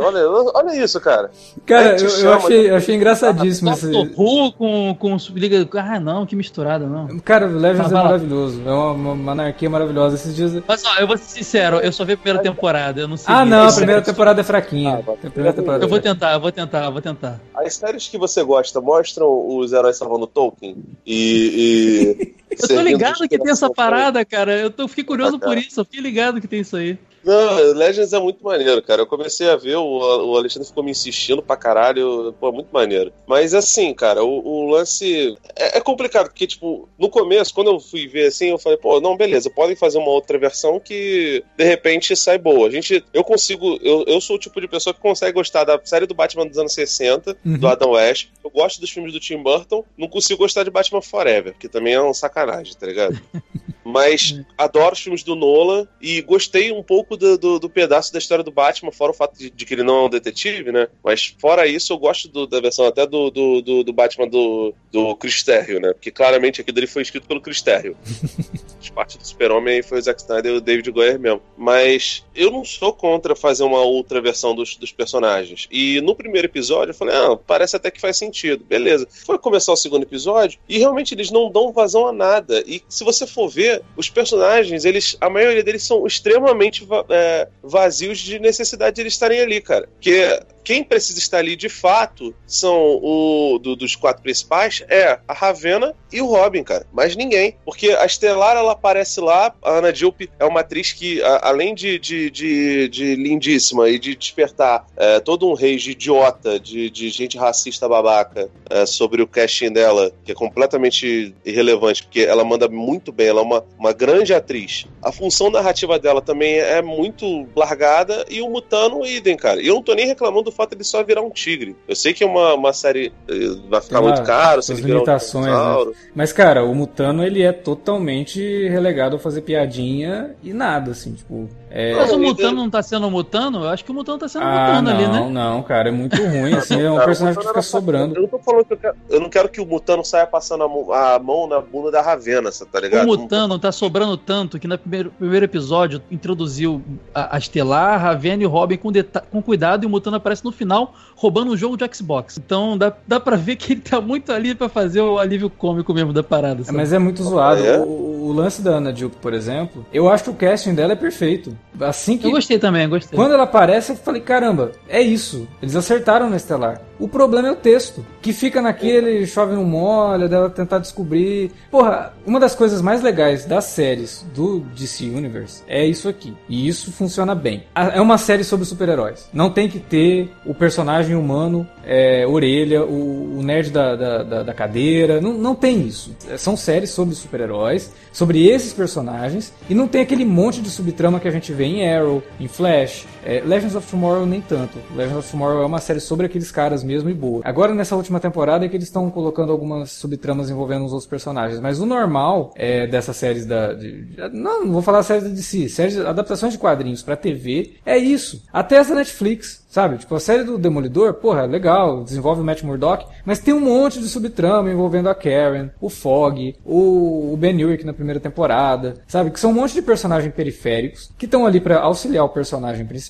olha, olha isso, cara. Cara, eu, eu, achei, eu achei engraçadíssimo esse. Who com, com Liga. Ah, não, que misturada, não. Cara, Legends é maravilhoso. É uma, uma anarquia maravilhosa. Esses dias. Mas ó, eu vou ser sincero, eu só vi a primeira temporada. Eu não sei. Ah, não, a primeira temporada é fraquinha. Ah, a primeira temporada eu vou tentar, eu vou tentar, eu vou tentar. As séries que você gosta mostram os heróis salvando Tolkien e. e... eu tô ligado que tem essa parada, cara. Eu tô, fiquei curioso ah, por isso, eu fiquei ligado que tem isso aí. Não, Legends é muito maneiro, cara. Eu comecei a ver, o, o Alexandre ficou me insistindo pra caralho. Pô, muito maneiro. Mas assim, cara, o, o lance é, é, complicado, porque, tipo, no começo, quando eu fui ver assim, eu falei, pô, não, beleza, podem fazer uma outra versão que de repente sai boa. A gente, eu consigo, eu, eu sou o tipo de pessoa que consegue gostar da série do Batman dos anos 60, uhum. do Adam West. Eu gosto dos filmes do Tim Burton, não consigo gostar de Batman Forever, que também é um sacanagem, tá ligado? Mas uhum. adoro os filmes do Nolan e gostei um pouco do, do, do, pedaço da história do Batman, fora o fato de, de, que ele não é um detetive, né? Mas fora isso, eu gosto do, da versão até do, do, do, Batman do, do Chris Terrio, né? Porque claramente aquilo dele foi escrito pelo Chris Terrio. parte do Super-Homem foi o Zack Snyder e o David Goyer mesmo. Mas eu não sou contra fazer uma outra versão dos, dos personagens. E no primeiro episódio eu falei, ah, parece até que faz sentido. Beleza. Foi começar o segundo episódio e realmente eles não dão vazão a nada. E se você for ver, os personagens, eles, a maioria deles são extremamente é, vazios de necessidade de eles estarem ali, cara. Porque quem precisa estar ali de fato são o do, dos quatro principais é a Ravena e o Robin, cara. Mais ninguém. Porque a Estelar, ela aparece lá, a Ana Dilp é uma atriz que, a, além de, de, de, de, lindíssima e de despertar é, todo um rei de idiota, de, de gente racista babaca é, sobre o casting dela, que é completamente irrelevante, porque ela manda muito bem, ela é uma, uma grande atriz. A função narrativa dela também é muito largada e o Mutano, idem, cara. E eu não tô nem reclamando do fato de só virar um tigre. Eu sei que é uma, uma série eh, vai ficar muito caro, se limitações, um né? Mas cara, o Mutano ele é totalmente relegado a fazer piadinha e nada assim, tipo, é... Mas o Mutano não tá sendo Mutano? Eu acho que o Mutano tá sendo ah, Mutano não, ali, né? Não, não, cara, é muito ruim, assim, é um cara, personagem que fica sobrando. Eu não tô falando que eu, quero, eu não quero que o Mutano saia passando a mão, a mão na bunda da Ravena, tá ligado? O Mutano tá sobrando tanto que no primeiro, primeiro episódio introduziu a, a Estelar, a Ravena e o Robin com, com cuidado e o Mutano aparece no final roubando um jogo de Xbox. Então dá, dá pra ver que ele tá muito ali pra fazer o alívio cômico mesmo da parada. É, mas é muito zoado. É? O, o, lance da Ana Duke, por exemplo, eu acho que o casting dela é perfeito. Assim que. Eu gostei também, eu gostei. Quando ela aparece, eu falei, caramba, é isso. Eles acertaram na Estelar. O problema é o texto, que fica naquele chove no molha, dela tentar descobrir. Porra, uma das coisas mais legais das séries do DC Universe é isso aqui. E isso funciona bem. É uma série sobre super-heróis. Não tem que ter o personagem humano, é, orelha, o, o nerd da, da, da, da cadeira. Não, não tem isso. São séries sobre super-heróis, sobre esses personagens, e não tem aquele monte de subtrama que a gente vê em Arrow, em Flash. É, Legends of Tomorrow nem tanto. Legends of Tomorrow é uma série sobre aqueles caras mesmo e boa. Agora nessa última temporada é que eles estão colocando algumas subtramas envolvendo os outros personagens. Mas o normal é dessas séries da. De, não, não vou falar séries da DC, séries, adaptações de quadrinhos pra TV, é isso. Até essa Netflix. Sabe? Tipo, a série do Demolidor, porra, é legal, desenvolve o Matt Murdock, mas tem um monte de subtrama envolvendo a Karen, o Fog, o, o Ben Urich na primeira temporada, sabe? Que são um monte de personagens periféricos que estão ali para auxiliar o personagem principal,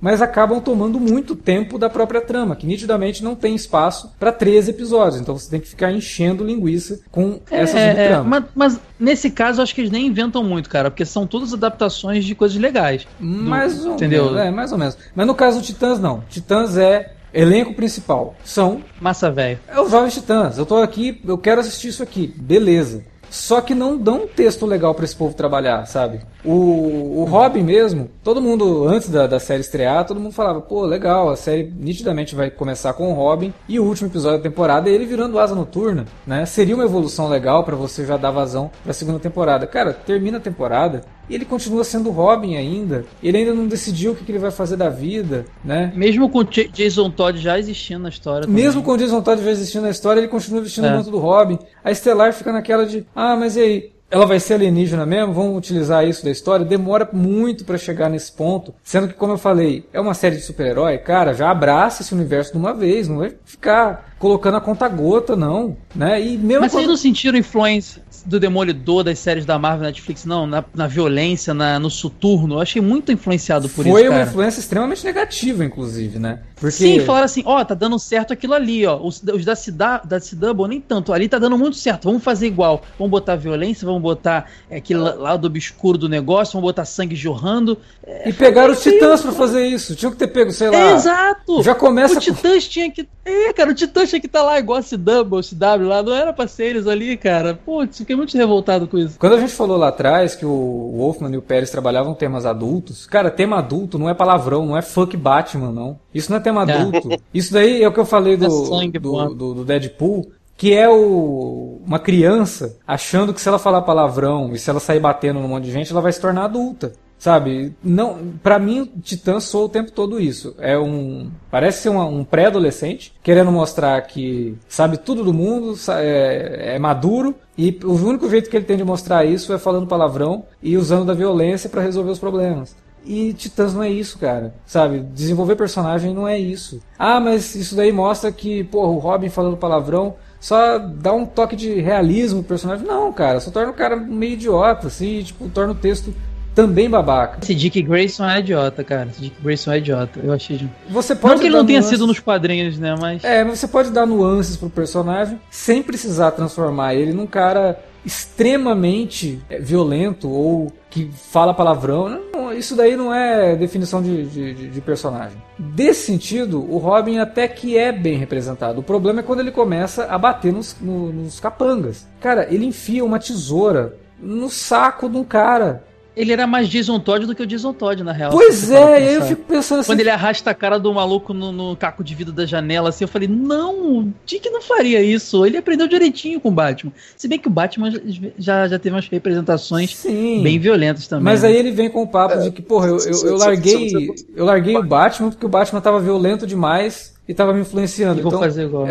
mas acabam tomando muito tempo da própria trama, que nitidamente não tem espaço para 13 episódios. Então você tem que ficar enchendo linguiça com essa É, é, mas, mas nesse caso, acho que eles nem inventam muito, cara, porque são todas adaptações de coisas legais. Mais ou entendeu? menos. É, mais ou menos. Mas no caso do Titãs, não. Titãs é elenco principal. São Massa velho. é os Jovens Titãs. Eu tô aqui, eu quero assistir isso aqui. Beleza. Só que não dão um texto legal pra esse povo trabalhar, sabe? O, o Robin mesmo, todo mundo, antes da, da série estrear, todo mundo falava, pô, legal, a série nitidamente vai começar com o Robin e o último episódio da temporada é ele virando asa noturna, né? Seria uma evolução legal pra você já dar vazão pra segunda temporada. Cara, termina a temporada e ele continua sendo Robin ainda. Ele ainda não decidiu o que, que ele vai fazer da vida, né? Mesmo com J- Jason Todd já existindo na história. também. Mesmo com o Jason Todd já existindo na história, ele continua vestindo É. o manto do Robin. A Estelar fica naquela de, ah, mas e aí? Ela vai ser alienígena mesmo? Vamos utilizar isso da história? Demora muito pra chegar nesse ponto. Sendo que, como eu falei, é uma série de super-herói, cara, já abraça esse universo de uma vez. Não vai ficar colocando a conta gota, não. Né? E mesmo Mas vocês quando... não sentiram influência do Demolidor das séries da Marvel na Netflix, não? Na, na violência, na, no soturno. Eu achei muito influenciado por Foi isso, uma cara. influência extremamente negativa, inclusive, né? Porque... Sim, falaram assim, ó, tá dando certo aquilo ali, ó. Os, os da, Cida, da Cidouble, nem tanto. Ali tá dando muito certo. Vamos fazer igual. Vamos botar violência, vamos botar é, aquele la- lado obscuro do negócio, vamos botar sangue jorrando. E pegaram os titãs pra fazer isso. Tinham que ter pego, sei lá. É, exato! Já começa O Titãs tinha que. É, cara, o Titãs tinha que estar lá igual a CW, CW lá. Não era pra ser eles ali, cara. Putz, fiquei muito revoltado com isso. Quando a gente falou lá atrás que o Wolfman e o Pérez trabalhavam temas adultos, cara, tema adulto não é palavrão, não é fuck Batman, não. Isso não é tema É. adulto. Isso daí é o que eu falei do, É do, do, do Deadpool, que é o, uma criança achando que se ela falar palavrão e se ela sair batendo num monte de gente, ela vai se tornar adulta. Sabe? Não, para mim, Titã soa o tempo todo isso. É um, parece ser uma- um pré-adolescente querendo mostrar que sabe tudo do mundo, é, é maduro e o único jeito que ele tem de mostrar isso é falando palavrão e usando da violência para resolver os problemas. E Titãs não é isso, cara. Sabe? Desenvolver personagem não é isso. Ah, mas isso daí mostra que, porra, o Robin falando palavrão só dá um toque de realismo pro personagem. Não, cara, só torna o cara meio idiota, assim, tipo, torna o texto também babaca. Esse Dick Grayson é idiota, cara. Esse Dick Grayson é idiota. Eu achei. de- Você pode Não que ele não tenha nuances- sido nos quadrinhos, né? Mas. É, mas você pode dar nuances pro personagem sem precisar transformar ele num cara extremamente é, violento ou que fala palavrão. Não, isso daí não é definição de, de, de- de personagem. Desse sentido, o Robin até que é bem representado. O problema é quando ele começa a bater nos, no- nos capangas. Cara, ele enfia uma tesoura no saco de um cara. Ele era mais Jason Todd do que o Jason Todd, na real. Pois é, e aí eu fico pensando assim. Quando ele arrasta a cara do maluco no, no caco de vidro da janela, assim, eu falei, não, o Dick não faria isso. Ele aprendeu direitinho com o Batman. Se bem que o Batman já, já teve umas representações Sim. bem violentas também. Mas né? aí ele vem com o papo de que, porra, eu, eu, eu larguei, eu larguei o Batman porque o Batman tava violento demais e tava me influenciando. E vou Então, fazer igual.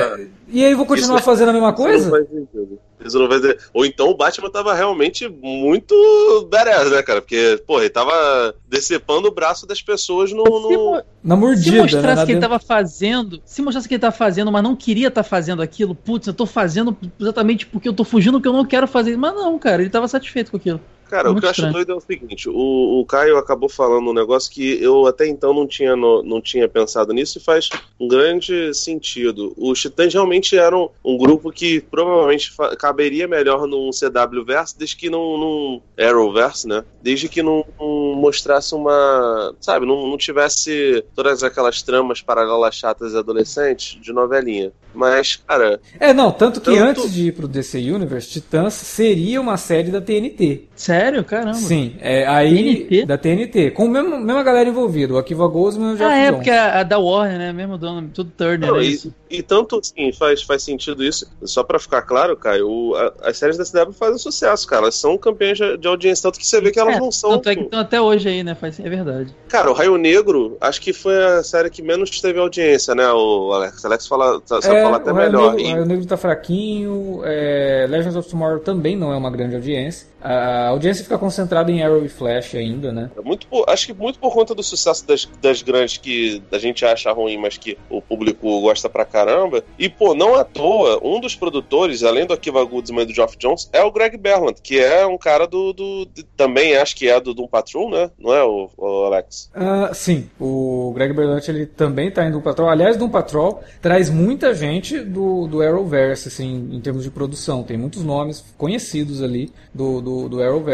E aí eu vou continuar Isso- fazendo a mesma Isso coisa? não faz sentido. Isso não dizer. Ou então o Batman tava realmente muito badass, né, cara? Porque, pô, ele tava decepando o braço das pessoas no. Se, no... Na se mordida, né? mostrasse Na que ele tava fazendo, se mostrasse que ele tava fazendo, mas não queria estar fazendo aquilo, putz, eu tô fazendo exatamente porque eu tô fugindo que eu não quero fazer. Mas não, cara, ele tava satisfeito com aquilo. Cara, Muito o que eu acho estranho. doido é o seguinte: o, o Caio acabou falando um negócio que eu até então não tinha, no- não tinha pensado nisso e faz um grande sentido. Os Titãs realmente eram um grupo que provavelmente caberia melhor num CW verso, desde que não. num Arrowverse, né? Desde que não, não mostrasse uma. Sabe, não, não tivesse todas aquelas tramas paralelas chatas e adolescentes de novelinha. Mas, cara, É, não, tanto que Tanto- antes de ir pro DC Universe, Titãs seria uma série da TNT. Sério? Caramba. Sim, é, aí TNT? da TNT, com a mesma, mesma galera envolvida, o Akiva Goldsman e o Jeff Ah, é, Jones. porque a, a da Warner, né? Mesmo dono, tudo Turner, Não, é e, isso. e tanto assim, faz, faz sentido isso. Só pra ficar claro, Caio, o- a- as séries da CW fazem sucesso, cara. Elas são campeãs de, de audiência, tanto que você vê que elas É, não são. Tanto é que estão até hoje aí, né? Faz, é verdade. Cara, o Raio Negro, acho que foi a série que menos teve audiência, né, o Alex? Alex fala, sabe É, falar até o Raio melhor. Negro, E- o Raio Negro tá fraquinho, é, Legends of Tomorrow também não é uma grande audiência. A audiência fica concentrada em Arrow e Flash ainda, né? Muito por- acho que muito por conta do sucesso das, das grandes que a gente acha ruim, mas que o público gosta pra caramba. E, pô, não à toa, um dos produtores, além do Akiva Goodsman e do Geoff Jones, é o Greg Berland, que é um cara do. do- de- também acho que é do Doom Patrol, né? Não é, o, o Alex? Ah, sim, o Greg Berlanti ele também tá em Doom Patrol. Aliás, Doom Patrol traz muita gente do, do Arrowverse, assim, em termos de produção. Tem muitos nomes conhecidos ali do, do, do Arrowverse.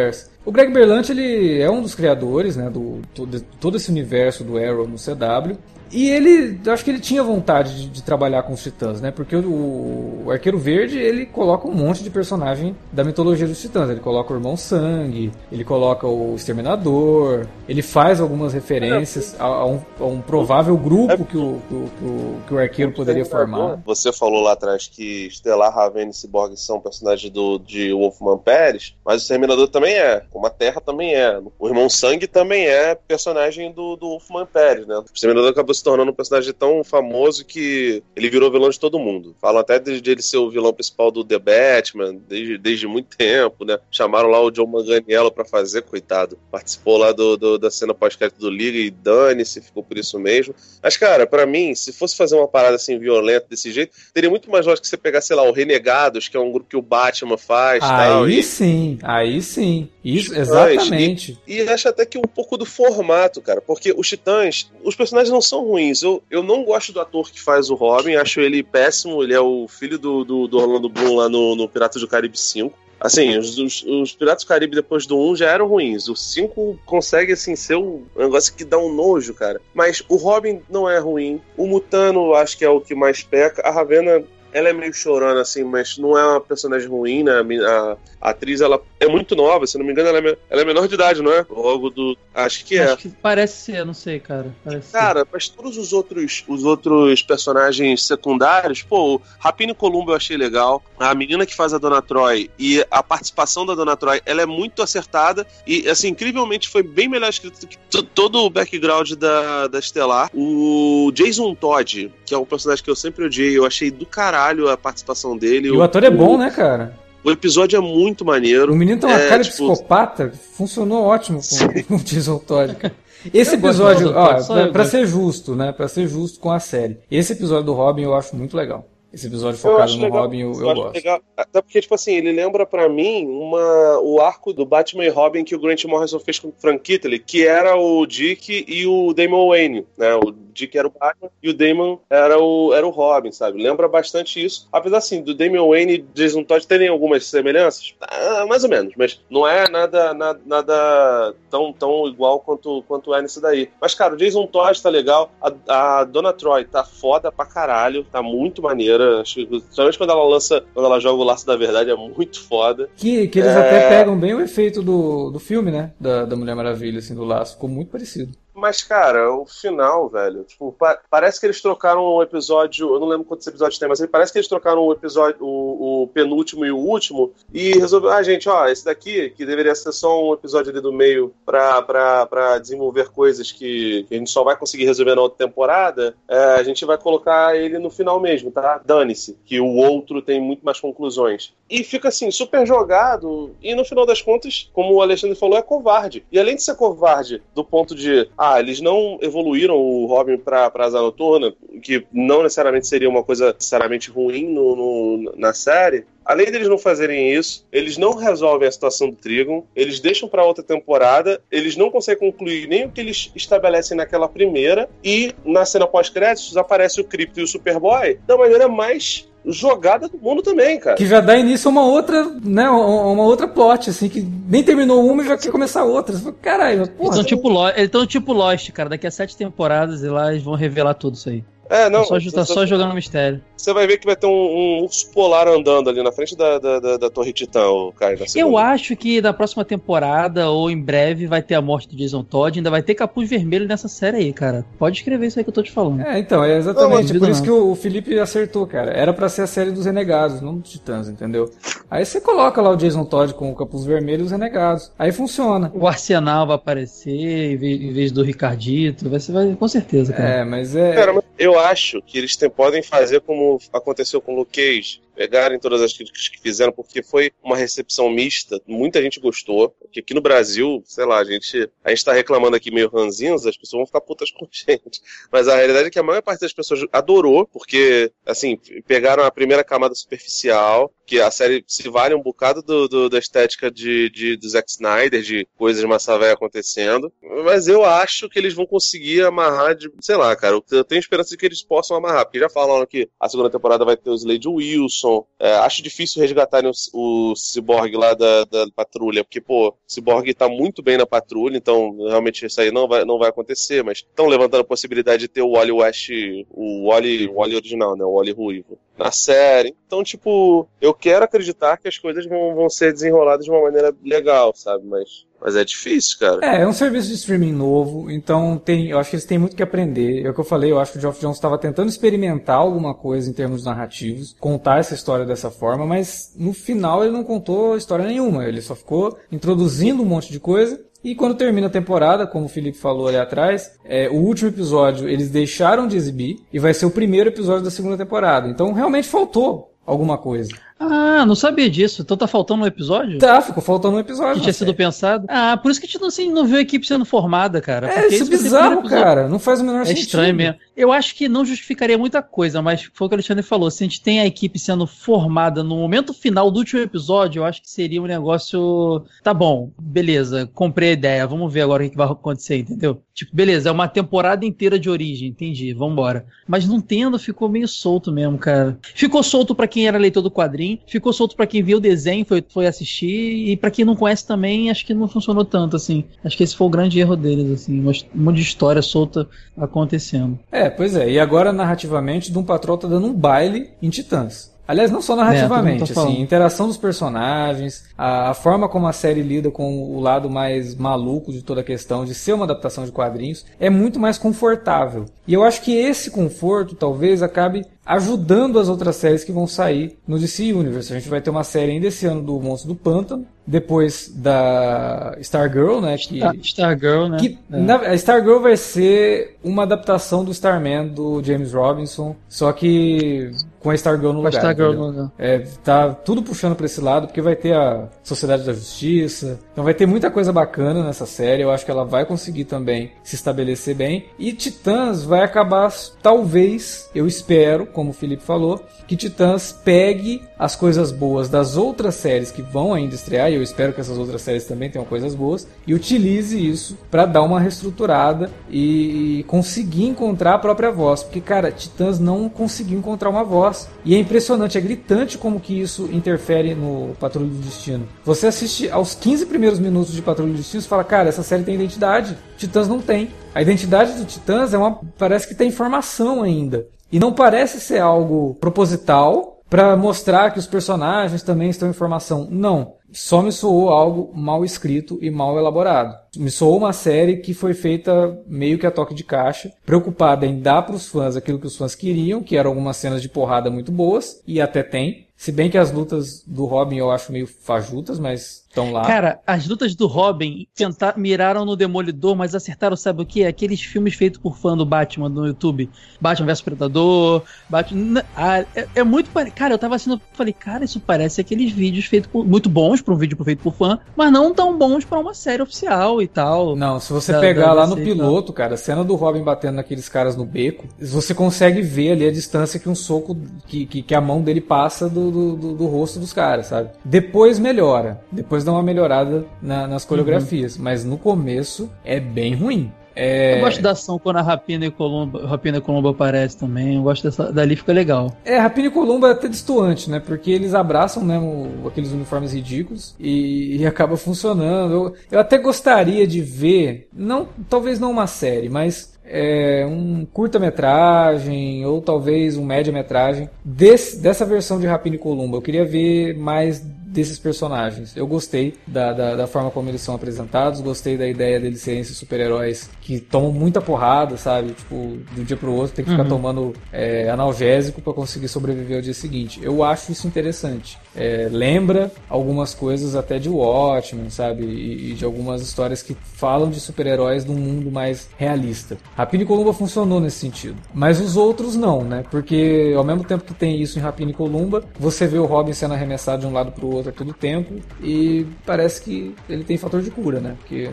O Greg Berlanti ele é um dos criadores, né, do todo, todo esse universo do Arrow no CW. E ele, eu acho que ele tinha vontade de, de trabalhar com os Titãs, né? Porque o, o Arqueiro Verde, ele coloca um monte de personagem da mitologia dos Titãs. Ele coloca o Irmão Sangue, ele coloca o Exterminador, ele faz algumas referências a, a um, a um provável grupo que o, que o, que o, que o Arqueiro poderia formar. Você falou lá atrás que Estelar, Raven e Cyborg são personagens do, de Wolfman Pérez, mas o Exterminador também é, como a Terra também é. O Irmão Sangue também é personagem do, do Wolfman Pérez, né? O Exterminador acabou se tornando um personagem tão famoso que ele virou vilão de todo mundo. Falam até de, de ele ser o vilão principal do The Batman desde, desde muito tempo, né? Chamaram lá o John Manganiello pra fazer, coitado. Participou lá do, do- da cena pós-crédito do Liga e dane-se, ficou por isso mesmo. Mas, cara, pra mim, se fosse fazer uma parada assim violenta desse jeito, teria muito mais lógica você pegar, sei lá, o Renegados, que é um grupo que o Batman faz tal, Aí e, sim, aí sim. Isso, exatamente. e acho até que um pouco do formato, cara, porque os Titãs, os personagens não são ruins. Eu, eu não gosto do ator que faz o Robin, acho ele péssimo. Ele é o filho do, do, do Orlando Bloom lá no, no Piratas do Caribe 5. Assim, os, os, os Piratas do Caribe depois do 1 já eram ruins. O 5 consegue, assim, ser um negócio que dá um nojo, cara. Mas o Robin não é ruim. O Mutano acho que é o que mais peca. A Ravena, ela é meio chorona, assim, mas não é uma personagem ruim, né? A, a- atriz, ela é muito nova, se não me engano, ela é, ela é menor de idade, não é? Logo do... Acho que é. Acho que parece ser, não sei, cara. Parece ser. Cara, mas todos os outros, os outros personagens secundários, pô, o Rapina e Columbo eu achei legal. A menina que faz a Dona Troy e a participação da Dona Troy, ela é muito acertada e, assim, incrivelmente foi bem melhor escrito do que to- todo o background da, da Estelar. O Jason Todd, que é um personagem que eu sempre odiei, eu achei do caralho a participação dele. E o ator é bom, né, cara? O episódio é muito maneiro. O menino tem uma É, cara de tipo- psicopata, funcionou ótimo com, o Jason Todd, cara. Esse Eu episódio, ó, pra, pra ser justo, né, pra ser justo com a série, esse episódio do Robin eu acho muito legal. Esse episódio focado no legal, Robin eu, eu eu gosto. legal. Até porque, tipo assim, ele lembra pra mim uma, o arco do Batman e Robin que o Grant Morrison fez com o Frank Kittley, que era o Dick e o Damon Wayne, né? O Dick era o Batman e o Damon era o, era o Robin, sabe? Lembra bastante isso. Apesar, assim, do Damon Wayne e Jason Todd terem algumas semelhanças, ah, mais ou menos, mas não é nada, nada, nada tão, tão igual quanto, quanto é nesse daí. Mas, cara, o Jason Todd tá legal, a, a Dona Troy tá foda pra caralho, tá muito maneira, principalmente quando ela lança, quando ela joga o Laço da Verdade, é muito foda. Que, que eles É. até pegam bem o efeito do, do filme, né, da, da Mulher Maravilha, assim, do laço, ficou muito parecido. Mas, cara, o final, velho, tipo, pa- parece que eles trocaram o episódio. Eu não lembro quantos episódios tem, mas parece que eles trocaram o episódio, o, o penúltimo e o último, e resolveu. Ah, gente, ó, esse daqui, que deveria ser só um episódio ali do meio pra, pra, pra desenvolver coisas que, que a gente só vai conseguir resolver na outra temporada, é, a gente vai colocar ele no final mesmo, tá? Dane-se, que o outro tem muito mais conclusões. E fica assim, super jogado, e no final das contas, como o Alexandre falou, é covarde. E além de ser covarde do ponto de, ah, eles não evoluíram o Robin pra, pra Asa Noturna, que não necessariamente seria uma coisa necessariamente ruim no, no- na série, além deles não fazerem isso, eles não resolvem a situação do Trigon, eles deixam para outra temporada, eles não conseguem concluir nem o que eles estabelecem naquela primeira, e na cena pós-créditos aparece o Crypto e o Superboy da maneira mais jogada do mundo também, cara. Que já dá início a uma outra, né, uma outra plot, assim, que nem terminou uma e já quer começar outra. Caralho, porra. Então, tipo, então, tipo Lost, cara, daqui a sete temporadas e lá eles vão revelar tudo isso aí. É, não. Tá só, tá só jogando mistério. Você vai ver que vai ter um, um urso polar andando ali na frente da, da, da, da Torre Titã, o cara da Eu acho que na próxima temporada, ou em breve, vai ter a morte do Jason Todd, ainda vai ter capuz vermelho nessa série aí, cara. Pode escrever isso aí que eu tô te falando. É, então, é exatamente. Não, por isso que o Felipe acertou, cara. Era para ser a série dos Renegados, não dos Titãs, entendeu? Aí você coloca lá o Jason Todd com o capuz vermelho e os Renegados. Aí funciona. O Arsenal vai aparecer em vez do Ricardito. Vai ser, vai, com certeza, cara. É, mas é. Cara, eu acho que eles podem fazer como aconteceu com o Luke Cage, pegarem todas as críticas que fizeram, porque foi uma recepção mista, muita gente gostou, porque aqui no Brasil, sei lá, a gente, a gente tá reclamando aqui meio ranzinhos, as pessoas vão ficar putas com a gente, mas a realidade é que a maior parte das pessoas adorou, porque, assim, pegaram a primeira camada superficial, que a série se vale um bocado do, do da estética de, de, do Zack Snyder, de coisas massa velha acontecendo, mas eu acho que eles vão conseguir amarrar de, sei lá, cara, eu tenho esperança de que eles possam amarrar, porque já falaram que a segunda temporada vai ter o Slade Wilson, é, acho difícil resgatarem o, o Cyborg lá da, da patrulha, porque, pô, o Cyborg tá muito bem na patrulha, então realmente isso aí não vai, não vai acontecer, mas estão levantando a possibilidade de ter o Wally West, o Wally, o Wally original, né, o Wally Ruivo, na série. Então, tipo, eu quero acreditar que as coisas vão, vão ser desenroladas de uma maneira legal, sabe? Mas mas é difícil, cara. É, é um serviço de streaming novo, então tem, eu acho que eles têm muito que aprender. É o que eu falei, eu acho que o Geoff Jones estava tentando experimentar alguma coisa em termos narrativos, contar essa história dessa forma, mas no final ele não contou história nenhuma. Ele só ficou introduzindo um monte de coisa e quando termina a temporada, como o Felipe falou ali atrás, é, o último episódio eles deixaram de exibir e vai ser o primeiro episódio da segunda temporada. Então realmente faltou alguma coisa. Ah, não sabia disso. Então tá faltando um episódio? Tá, ficou faltando um episódio. Que tinha sido pensado. Ah, por isso que a gente não, assim, não viu a equipe sendo formada, cara. É, isso é bizarro, cara. Não faz o menor é sentido. É estranho mesmo. Eu acho que não justificaria muita coisa, mas foi o que o Alexandre falou. Se a gente tem a equipe sendo formada no momento final do último episódio, eu acho que seria um negócio. Tá bom, beleza, comprei a ideia. Vamos ver agora o que vai acontecer, entendeu? Tipo, beleza, é uma temporada inteira de origem, entendi, vambora. Mas não tendo, ficou meio solto mesmo, cara. Ficou solto para quem era leitor do quadrinho, ficou solto para quem viu o desenho, foi, foi assistir, e para quem não conhece também, acho que não funcionou tanto, assim. Acho que esse foi o grande erro deles, assim, um monte de história solta acontecendo. É, pois é, e agora narrativamente, Doom Patrol tá dando um baile em Titãs. Aliás, não só narrativamente, é, assim, interação dos personagens, a, a, forma como a série lida com o lado mais maluco de toda a questão de ser uma adaptação de quadrinhos é muito mais confortável. E eu acho que esse conforto talvez acabe ajudando as outras séries que vão sair no DC Universe. A gente vai ter uma série ainda esse ano do Monstro do Pântano, depois da Stargirl, né? Que, Stargirl, né? Que, é. na, a Stargirl vai ser uma adaptação do Starman do James Robinson, só que com a Stargirl no com lugar. Stargirl no lugar. É, tá tudo puxando para esse lado, porque vai ter a Sociedade da Justiça, então vai ter muita coisa bacana nessa série. Eu acho que ela vai conseguir também se estabelecer bem. E Titãs vai acabar, talvez, eu espero, como o Felipe falou, que Titãs pegue as coisas boas das outras séries que vão ainda estrear, e eu espero que essas outras séries também tenham coisas boas, e utilize isso para dar uma reestruturada e conseguir encontrar a própria voz. Porque, cara, Titãs não conseguiu encontrar uma voz. E é impressionante, é gritante como que isso interfere no Patrulho do Destino. Você assiste aos 15 primeiros minutos de Patrulho do Destino e fala, cara, essa série tem identidade. Titãs não tem. A identidade do Titãs é uma. parece que tem informação ainda. E não parece ser algo proposital para mostrar que os personagens também estão em formação. Não. Só me soou algo mal escrito e mal elaborado. Me soou uma série que foi feita meio que a toque de caixa, preocupada em dar para os fãs aquilo que os fãs queriam, que eram algumas cenas de porrada muito boas, e até tem. Se bem que as lutas do Robin eu acho meio fajutas, mas estão lá. Cara, as lutas do Robin tentar, miraram no Demolidor, mas acertaram, sabe o que? Aqueles filmes feitos por fã do Batman no YouTube. Batman vs Predador, Batman. Ah, é, é, muito. Cara, eu tava assistindo. Falei, cara, isso parece aqueles vídeos feitos por, muito bons para um vídeo feito por fã, mas não tão bons para uma série oficial. e tal. Não, se você da, pegar da lá no piloto, cara, a cena do Robin batendo naqueles caras no beco, você consegue ver ali a distância que um soco, que, que, que a mão dele passa do, do, do, do, rosto dos caras, sabe? Depois melhora, depois dá uma melhorada na, nas coreografias, uhum. mas no começo é bem ruim. É... Eu gosto da ação quando a Rapina e Columba, Rapina e Columba aparece também. Eu gosto dessa. Dali fica legal. É, Rapina e Columba é até distoante, né? Porque eles abraçam né, o, aqueles uniformes ridículos e, e acaba funcionando. Eu, eu até gostaria de ver, não, talvez não uma série, mas é, um curta-metragem ou talvez um média-metragem dessa versão de Rapina e Columba. Eu queria ver mais desses personagens. Eu gostei da, da, da, forma como eles são apresentados, gostei da ideia deles serem esses super-heróis que tomam muita porrada, sabe? Tipo, de um dia pro outro tem que ficar uhum. tomando é, analgésico para conseguir sobreviver ao dia seguinte. Eu acho isso interessante. É, lembra algumas coisas até de Watchmen, sabe? E, e de algumas histórias que falam de super-heróis num mundo mais realista. Rapina e Columba funcionou nesse sentido. Mas os outros não, né? Porque ao mesmo tempo que tem isso em Rapina e Columba, você vê o Robin sendo arremessado de um lado pro outro a todo tempo e parece que ele tem fator de cura, né? Porque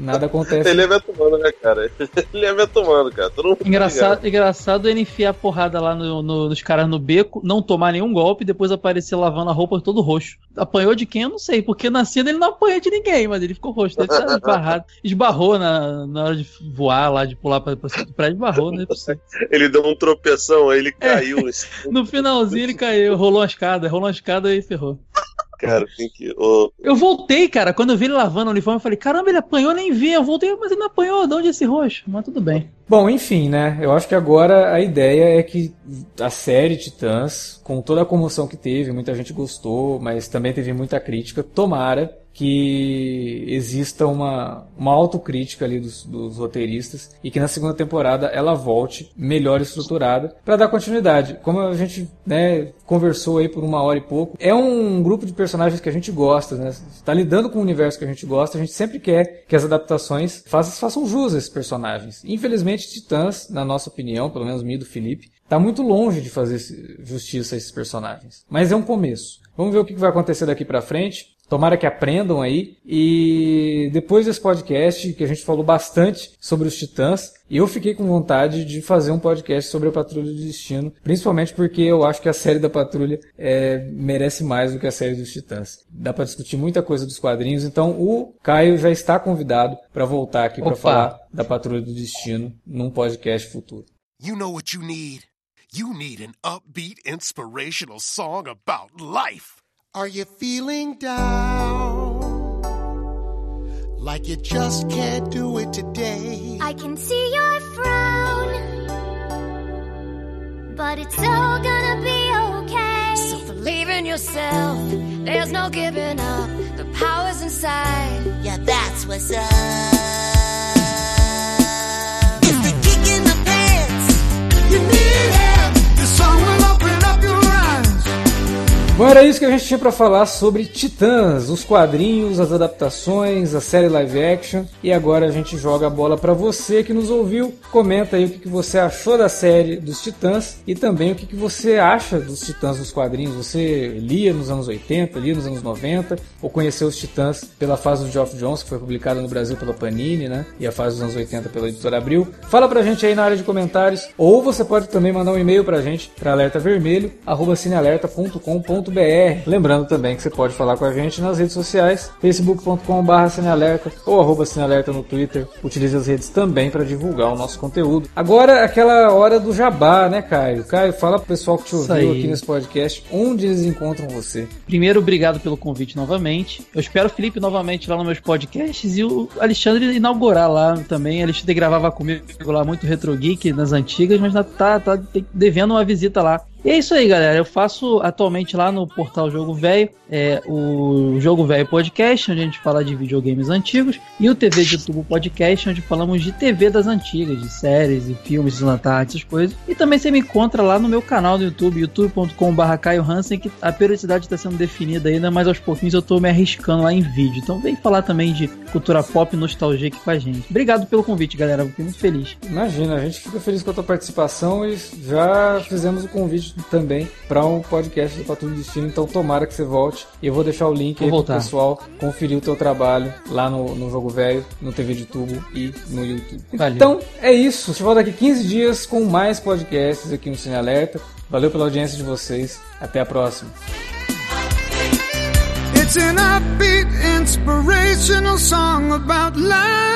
nada acontece. ele é vento humano, né, cara? Ele é vento humano, cara. Todo engraçado, engraçado ele enfiar a porrada lá no, no, nos caras no beco, não tomar nenhum golpe e depois aparecer lavando a roupa todo roxo. Apanhou de quem? Eu não sei, porque na cena ele não apanha de ninguém, mas ele ficou roxo. Deve estar esbarrado. Esbarrou na, na hora de voar lá, de pular pra, pra cima do prédio, esbarrou, né? Ele deu um tropeção, aí ele é. caiu. É. no finalzinho ele caiu, rolou a escada, rolou a escada e ferrou. Cara, tem que. Oh. Eu voltei, cara. Quando eu vi ele lavando o uniforme, eu falei: caramba, ele apanhou, nem vi. Eu voltei, mas ele não apanhou. De onde é esse roxo? Mas tudo bem. Bom, enfim, né? Eu acho que agora a ideia é que a série Titãs, com toda a comoção que teve, muita gente gostou, mas também teve muita crítica, tomara que exista uma, uma autocrítica ali dos, dos roteiristas e que na segunda temporada ela volte melhor estruturada para dar continuidade. Como a gente né, conversou aí por uma hora e pouco, é um grupo de personagens que a gente gosta, né? Está lidando com o universo que a gente gosta, a gente sempre quer que as adaptações façam, façam jus a esses personagens. Infelizmente, Titãs, na nossa opinião, pelo menos minha do Felipe, está muito longe de fazer justiça a esses personagens. Mas é um começo. Vamos ver o que vai acontecer daqui para frente. Tomara que aprendam aí. E depois desse podcast, que a gente falou bastante sobre os Titãs, eu fiquei com vontade de fazer um podcast sobre a Patrulha do Destino, principalmente porque eu acho que a série da Patrulha é, merece mais do que a série dos Titãs. Dá para discutir muita coisa dos quadrinhos, então o Caio já está convidado para voltar aqui para falar da Patrulha do Destino num podcast futuro. You know what you need? You need an upbeat, inspirational song about life. Are you feeling down? Like you just can't do it today? I can see your frown, but it's all gonna be okay. So believe in yourself, there's no giving up. The power's inside, yeah, that's what's up. Bom, era isso que a gente tinha para falar sobre Titãs, os quadrinhos, as adaptações, a série live action. E agora a gente joga a bola para você que nos ouviu. Comenta aí o que, você achou da série dos Titãs e também o que, você acha dos Titãs nos quadrinhos. Você lia nos anos 80, lia nos anos 90 ou conheceu os Titãs pela fase do Geoff Jones, que foi publicada no Brasil pela Panini, né? E a fase dos anos 80 pela Editora Abril. Fala pra gente aí na área de comentários ou você pode também mandar um e-mail pra gente para alertavermelho@cinealerta.com.br Lembrando também que você pode falar com a gente nas redes sociais, facebook.com.br cinealerta ou arroba cinealerta no Twitter. Utilize as redes também para divulgar o nosso conteúdo. Agora, aquela hora do jabá, né, Caio? Caio, fala pro pessoal que te ouviu aqui nesse podcast, onde eles encontram você. Primeiro, obrigado pelo convite novamente. Eu espero o Felipe novamente lá nos meus podcasts e o Alexandre inaugurar lá também. O Alexandre gravava comigo lá muito Retro Geek nas antigas, mas tá, tá devendo uma visita lá. E é isso aí, galera. Eu faço atualmente lá no portal Jogo Velho é, o Jogo Velho Podcast, onde a gente fala de videogames antigos, e o TV de Tubo Podcast, onde falamos de TV das antigas, de séries e filmes, deslantar, essas coisas. E também você me encontra lá no meu canal do YouTube, youtube.com.br Caio Hansen, que a periodicidade está sendo definida ainda, mas aos pouquinhos eu estou me arriscando lá em vídeo. Então vem falar também de cultura pop e nostalgia aqui com a gente. Obrigado pelo convite, galera. Fiquei muito feliz. Imagina, a gente fica feliz com a tua participação e já fizemos o convite também para um podcast do Patrulho do Destino. Então tomara que você volte. E eu vou deixar o link vou aí pro pessoal conferir o teu trabalho lá no, no Jogo Velho, no TV de Tubo e no YouTube. Valeu. Então é isso. Te volta daqui 15 dias com mais podcasts aqui no Cine Alerta. Valeu pela audiência de vocês. Até a próxima. It's an upbeat, inspirational song about life.